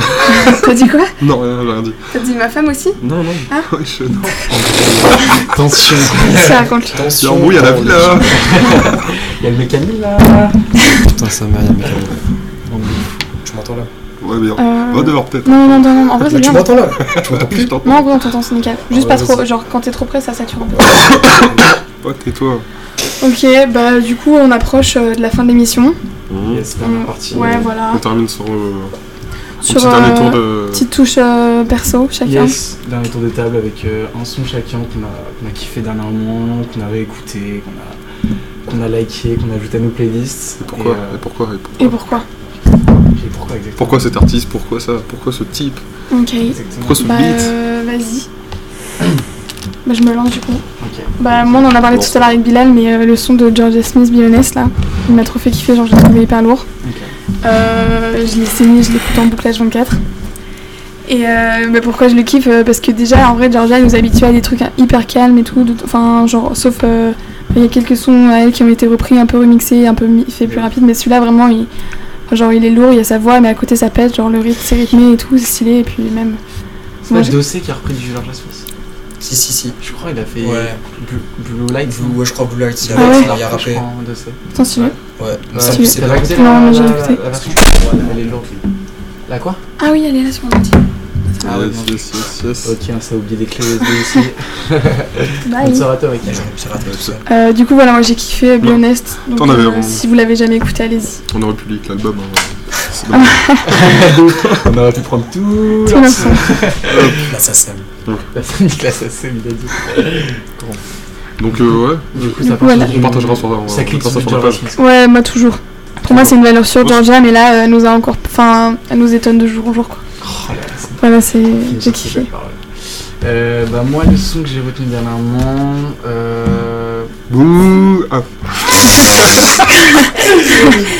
T'as dit quoi Non, rien, j'ai rien dit. T'as dit ma femme aussi Non, non. Ah Ouais, je- non. Attention. Ça raconte. Il y a la villa. Il y a le mécanique là. Putain, ça m'a, il y a le mécanique. Tu m'entends là Ouais, bien. Euh, Va dehors, peut-être. Non, non, non, non, en vrai, c'est Mais tu bien. m'entends là Tu m'entends plus Je t'entends. Non, on t'entend, c'est nickel. Juste pas trop, genre quand t'es trop près, ça sature un peu. Ouais, tais-toi. Ok, bah du coup, on approche euh, de la fin de l'émission. Yes, On- partie. Ouais, voilà. On termine sur. euh, un Sur petit euh, tour de. petite touche euh, perso, chacun. Yes, dernier tour de table avec euh, un son chacun qu'on a, qu'on a kiffé dernièrement, qu'on a réécouté, qu'on a, qu'on a liké, qu'on a ajouté à nos playlists. Et pourquoi euh, Et pourquoi Et Et pourquoi pourquoi exactement cet artiste Pourquoi ça Pourquoi ce type Ok. Pourquoi ce Bah, beat euh, vas-y. bah, je me lance du coup. Ok. Bah, moi, on en a parlé Bon. tout à l'heure avec Bilal, mais euh, le son de Georgia Smith, Be Honest, là, il m'a trop fait kiffer, genre, je l'ai trouvé hyper lourd. Euh, je l'ai saigné, je l'écoute en bouclage 24. Et euh, bah, pourquoi je le kiffe Parce que déjà, en vrai, Georgia elle nous habitue à des trucs hein, hyper calmes et tout. Enfin, genre, sauf. euh, Il y a quelques sons à elle qui ont été repris, un peu remixés, un peu fait plus rapide, mais celui-là, vraiment, il. Genre, il est lourd, il y a sa voix, mais à côté, ça pète. Genre, le rythme, c'est rythmé et tout, c'est stylé. Et puis, même. C'est pas Dossé qui a repris du George Smith Si, si, si. Je crois qu'il a fait Ouais. Blue, Blue Light. Blue- ouais, je crois Blue Light, il a- Ah ouais il a rappé. Attends, stylé. Ouais, Ouais. ça, c'est pas. Non, la- mais j'ai la- écouté. La version Ouais, elle est lourde. La quoi? Ah oui, elle est là sur mon ordi. Ah ouais, Yes, yes, yes, yes. Ok, on s'est oublié des clés USB aussi. Bye. Bonne à toi, ça. Euh, du coup, voilà, moi j'ai kiffé Be Non. Honest. Donc, T'en avais euh, vraiment. si vous l'avez jamais écouté, allez-y. On aurait pu liker l'album. hein. On aurait pu prendre tout Tout l'ensemble. La SACEM. La SACEM, il a dit. Donc, euh, ouais, Du coup, Du ça coup, part voilà. on partagera sur on Ça clique sur sur la page. Ouais, moi toujours. Pour moi, c'est une valeur sûre, Georgia, mais là, elle nous a encore. Enfin, elle nous étonne de jour en jour, quoi. Oh là là, Voilà, c'est. J'ai kiffé. Euh, bah moi le son que j'ai retenu dernièrement euh... Bouh ah.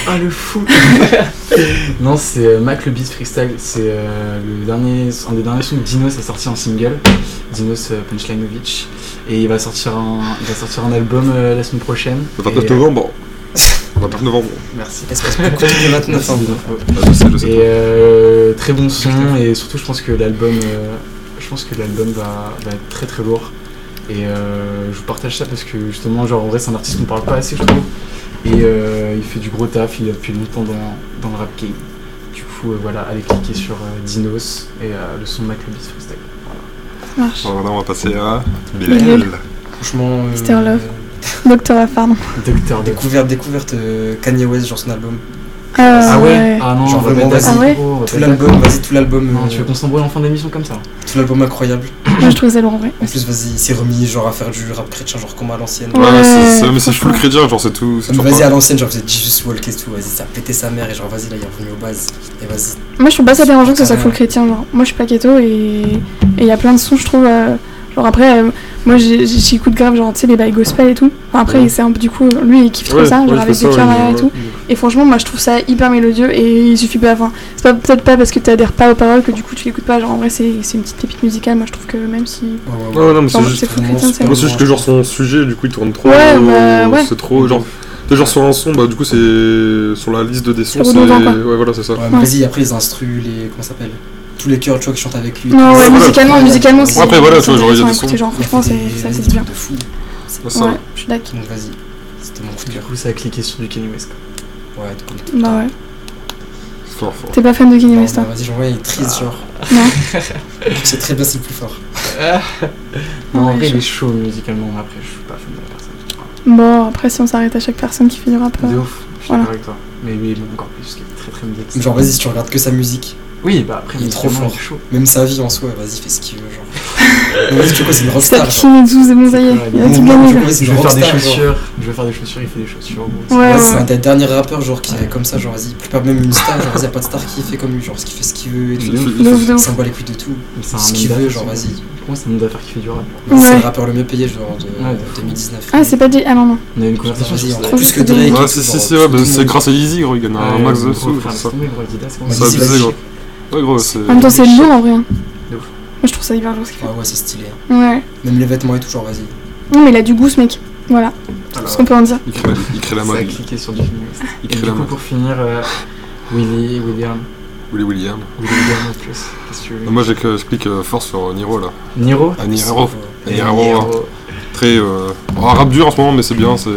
ah le fou. Non c'est euh, Mac le Beast Freestyle. C'est euh, le dernier un des derniers sons que Dinos a sorti en single. Dinos euh, Punchlineovich et il va sortir un il va sortir un album euh, la semaine prochaine. Le 29 Et, euh, novembre. 29 novembre. Merci. De trucs le 29 Merci, novembre. Dino. Ah, je sais, je sais. Et euh, très bon son et surtout je pense que l'album euh, je pense que l'album va, va être très très lourd et euh, je vous partage ça parce que justement genre en vrai c'est un artiste qu'on parle pas assez je trouve et euh, il fait du gros taf il est depuis longtemps dans, dans le rap game du coup euh, voilà allez cliquer sur euh, Dinos et euh, le son de Mac le Beast Freestyle Ça marche. Alors là, on va passer à Bilal. Franchement. euh, Mr. Love. Docteur F, pardon. Docteur Découverte, découverte euh, Kanye West, genre son album. Ah, ah ouais ouais. ah non Genre vraiment, vas-y. Ah ouais Tout l'album, vas-y, tout l'album. non euh, tu veux qu'on s'embrouille en fin d'émission comme ça Tout l'album incroyable. Moi, je trouve ça lourd en vrai. En plus, vas-y, il s'est remis genre à faire du rap chrétien, genre comme à l'ancienne. Ouais. Ouais, c'est- c'est- mais c'est full crédit, genre c'est tout. c'est vas-y, à l'ancienne, genre faisait Jesus Walk et tout, vas-y, ça a pété sa mère et genre vas-y, là, il est revenu aux bases. Et vas-y. Moi, je trouve pas ça dérangeant que ce soit full chrétien. Genre, moi, je suis pas keto et et il y a plein de sons, je trouve. euh, Genre, après, euh, moi, j'écoute grave, genre, tu sais, les bails gospel et tout. Enfin, après, Ouais. c'est un peu, du coup, lui, il kiffe trop Ouais, ça, ouais, genre, avec des derrière et tout. Et franchement, moi, je trouve ça hyper mélodieux et il suffit pas. Enfin, c'est pas- peut-être pas parce que t'adhères pas aux paroles que du coup, tu l'écoutes pas. Genre, en vrai, c'est c'est une petite pépite musicale. Moi, je trouve que même si. Ouais, Ouais, non, mais c'est juste. c'est juste que genre son sujet, du coup, il tourne trop. Ouais, euh, bah, ouais. C'est trop. Genre, tu sais, genre sur un son, bah, du coup, c'est. Sur la liste de des sons. Ouais, voilà, c'est ça. Ouais, mais vas-y, après les instrus, les. Comment ça s'appelle? Tous les chœurs, tu vois, qui chantent avec lui. Non, ouais, voilà. musicalement, Ouais, musicalement, c'est. Après, voilà, tu c'est vois, intéressant des écouter, Genre, franchement, ça, c'est bien. de fou. C'est- ça. Ouais, je suis d'accord. Donc vas-y. C'était mon coup de du cœur. coup ça a cliqué sur du Kanye West quoi. Ouais, tout le Bah ouais. Fort, fort. T'es pas fan de Kanye West, bah, toi Vas-y, j'en vois, il est triste, genre. Non. C'est très bien, c'est le plus fort. non en vrai je- il est chaud musicalement mais après je suis pas fan de la personne Bon, après, si on s'arrête à chaque personne qui fait du rap. de ouf je suis d'accord avec toi mais lui il est encore plus parce qu'il est très très médiatisé Genre, vas-y, si tu regardes que sa musique, oui bah après il est trop fort. chaud Même sa vie en soi, vas-y, fais ce qu'il veut, genre. Mais vas-y, tu vois quoi, c'est une rockstar. Bon, ça y est, c'est je vais faire des chaussures je vais faire des chaussures il fait des chaussures. Ouais, Ouais, c'est un des derniers rappeurs genre qui est comme ça, genre vas-y, plus pas même une star, genre vas-y, y a pas de star qui fait comme lui, genre ce qu'il fait ce qu'il veut et tout. De ouf, de ouf, de Il s'en bat les couilles de tout. Mais c'est un Ce qu'il veut, genre c'est- vas-y. pour moi c'est un monde d'affaires qui fait du rap C'est le rappeur le mieux payé genre de Ouais. 2019. Ah, c'est pas dit. Ah non, non. on a eu une conversation plus que Drake. C'est grâce à Yeezy, gros, il gagne un Ouais, max de sous, c'est abusé, gros. Ouais, gros, c'est. En même temps, c'est lourd en vrai. hein. De ouf. Moi, je trouve ça hyper lourd ce qu'il fait. Ouais, ouais, c'est stylé. Ouais. Même les vêtements et tout, genre vas-y. Non, mais il a du goût, ce mec. Voilà. Alors, C'est ce qu'on peut en dire. Il crée la, il crée la ça a mode. cliqué sur du West Il et crée du la coup mode. pour finir euh, Willy William Willy William. Willy William en plus qu'est-ce que tu veux Moi, j'ai que- je clique euh, fort sur Niro, là. Niro Ah, Niro. Et Niro. Niro. Très. euh, bon, rap dur en ce moment, mais c'est bien, c'est.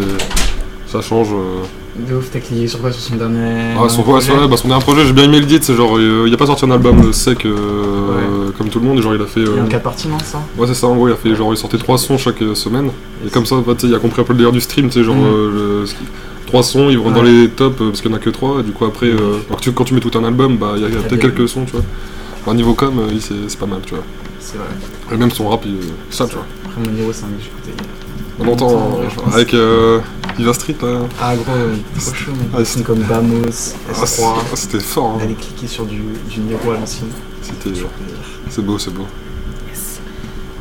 Ça change. euh. De ouf, t'as cliqué sur quoi sur son dernier. Ah, son, ouais, projet ouais, bah, son dernier projet, j'ai bien aimé le dit, c'est genre, euh, il a pas sorti un album euh, sec euh, comme tout le monde, et genre il a fait. Il y a un cas parti, non, ça Ouais, c'est ça, en gros, il a fait genre, il sortait trois sons chaque semaine, et comme ça, bah, il a compris un peu le délire du stream, tu sais, genre, Mhm. euh, le- ce qui- trois sons, ils vont dans les tops, parce qu'il y en a que trois, et du coup, après, alors que tu- quand tu mets tout un album, bah, il y a, il peut-être quelques sons, tu vois. Bah, niveau com, il- c'est pas mal, tu vois. C'est vrai. Et même son rap, il, ça, tu vois. Après, mon Niro, c'est un que j'écoutais. On entend avec euh, Viva Street, là. Ah, gros, euh, trop chaud, mec. Ah, Des sons comme Bamos, Ah, c'est- S3. ah, C'était fort, hein. D'aller cliquer sur du, du Niro à l'ancienne. C'était. Plaisir. C'est beau, c'est beau.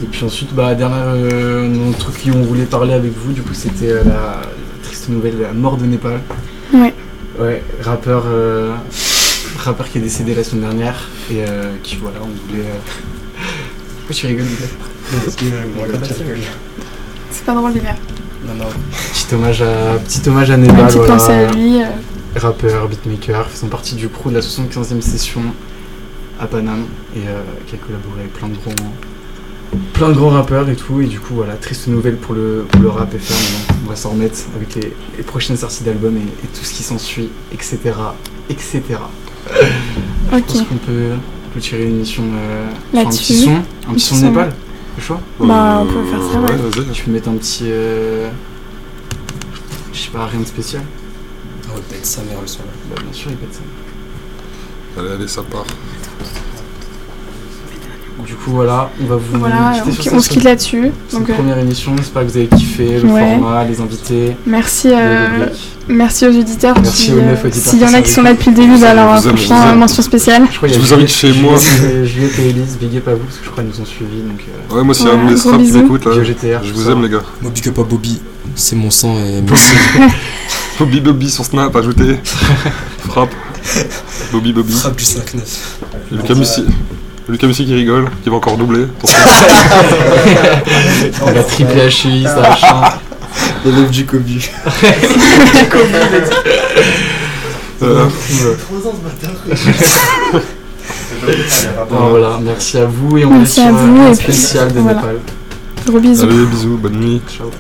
Et puis ensuite, bah, dernière euh, notre truc qui on voulait parler avec vous, du coup, c'était euh, la, triste nouvelle de la mort de Népal. Ouais. Ouais, rappeur, euh, rappeur qui est décédé la semaine dernière et euh, qui, voilà, on voulait. euh, Pourquoi tu rigoles, Parce que. C'est pas drôle, les gars. Non, non. Petit hommage à, petit hommage à voilà. pensée à lui. euh, rappeur, beatmaker, faisant partie du crew de la 75e session à Paname. Et euh, qui a collaboré avec plein de grands plein de grands rappeurs et tout. Et du coup voilà triste nouvelle pour le, pour le rap maintenant on va s'en remettre avec les, les prochaines sorties d'albums et, et tout ce qui s'ensuit etc etc je pense qu'on peut clôturer une émission euh, un petit son un petit son de Népal ouais. le choix Bah, on peut faire ça, ouais. vas-y. tu peux mettre un petit euh, je sais pas rien de spécial Ah ouais, pète sa mère le son là. bah bien sûr il pète ça Allez, allez, ça part. Du coup, voilà, on va vous Voilà, quitter on, sur on se quitte là-dessus. Donc, euh, première émission. J'espère que vous avez kiffé le Ouais. format, les invités. Merci, euh, merci aux auditeurs. Merci qui, aux euh, neuf auditeurs S'il y en a qui sont là depuis le début, bah vous alors euh, franchement, mention spéciale. Je crois vous invite chez moi. Juliette- et Elise, big up à vous, parce que je crois qu'ils nous ont suivis. Donc, euh, Ouais, moi, a un de Ouais, mes gros straps qui m'écoute là, GTR, je vous aime, les gars. Moi, big up à Bobby, c'est mon sang et merci. Bobby Bobby sur Snap, ajouté. Frappe. Bobby Bobby. Frappe du 5-9. Lucas Mussi. Lucas Mussi qui rigole, qui va encore doubler. On a triplé HI, ça machin. L'élève du Kobe. du Kobe. Euh, Trois ans ce matin. Bon, voilà, merci à vous et on Merci est à sur vous, un et puis, spécial de voilà. Népal. Gros bisous. Allez, bisous, bonne nuit. Ciao.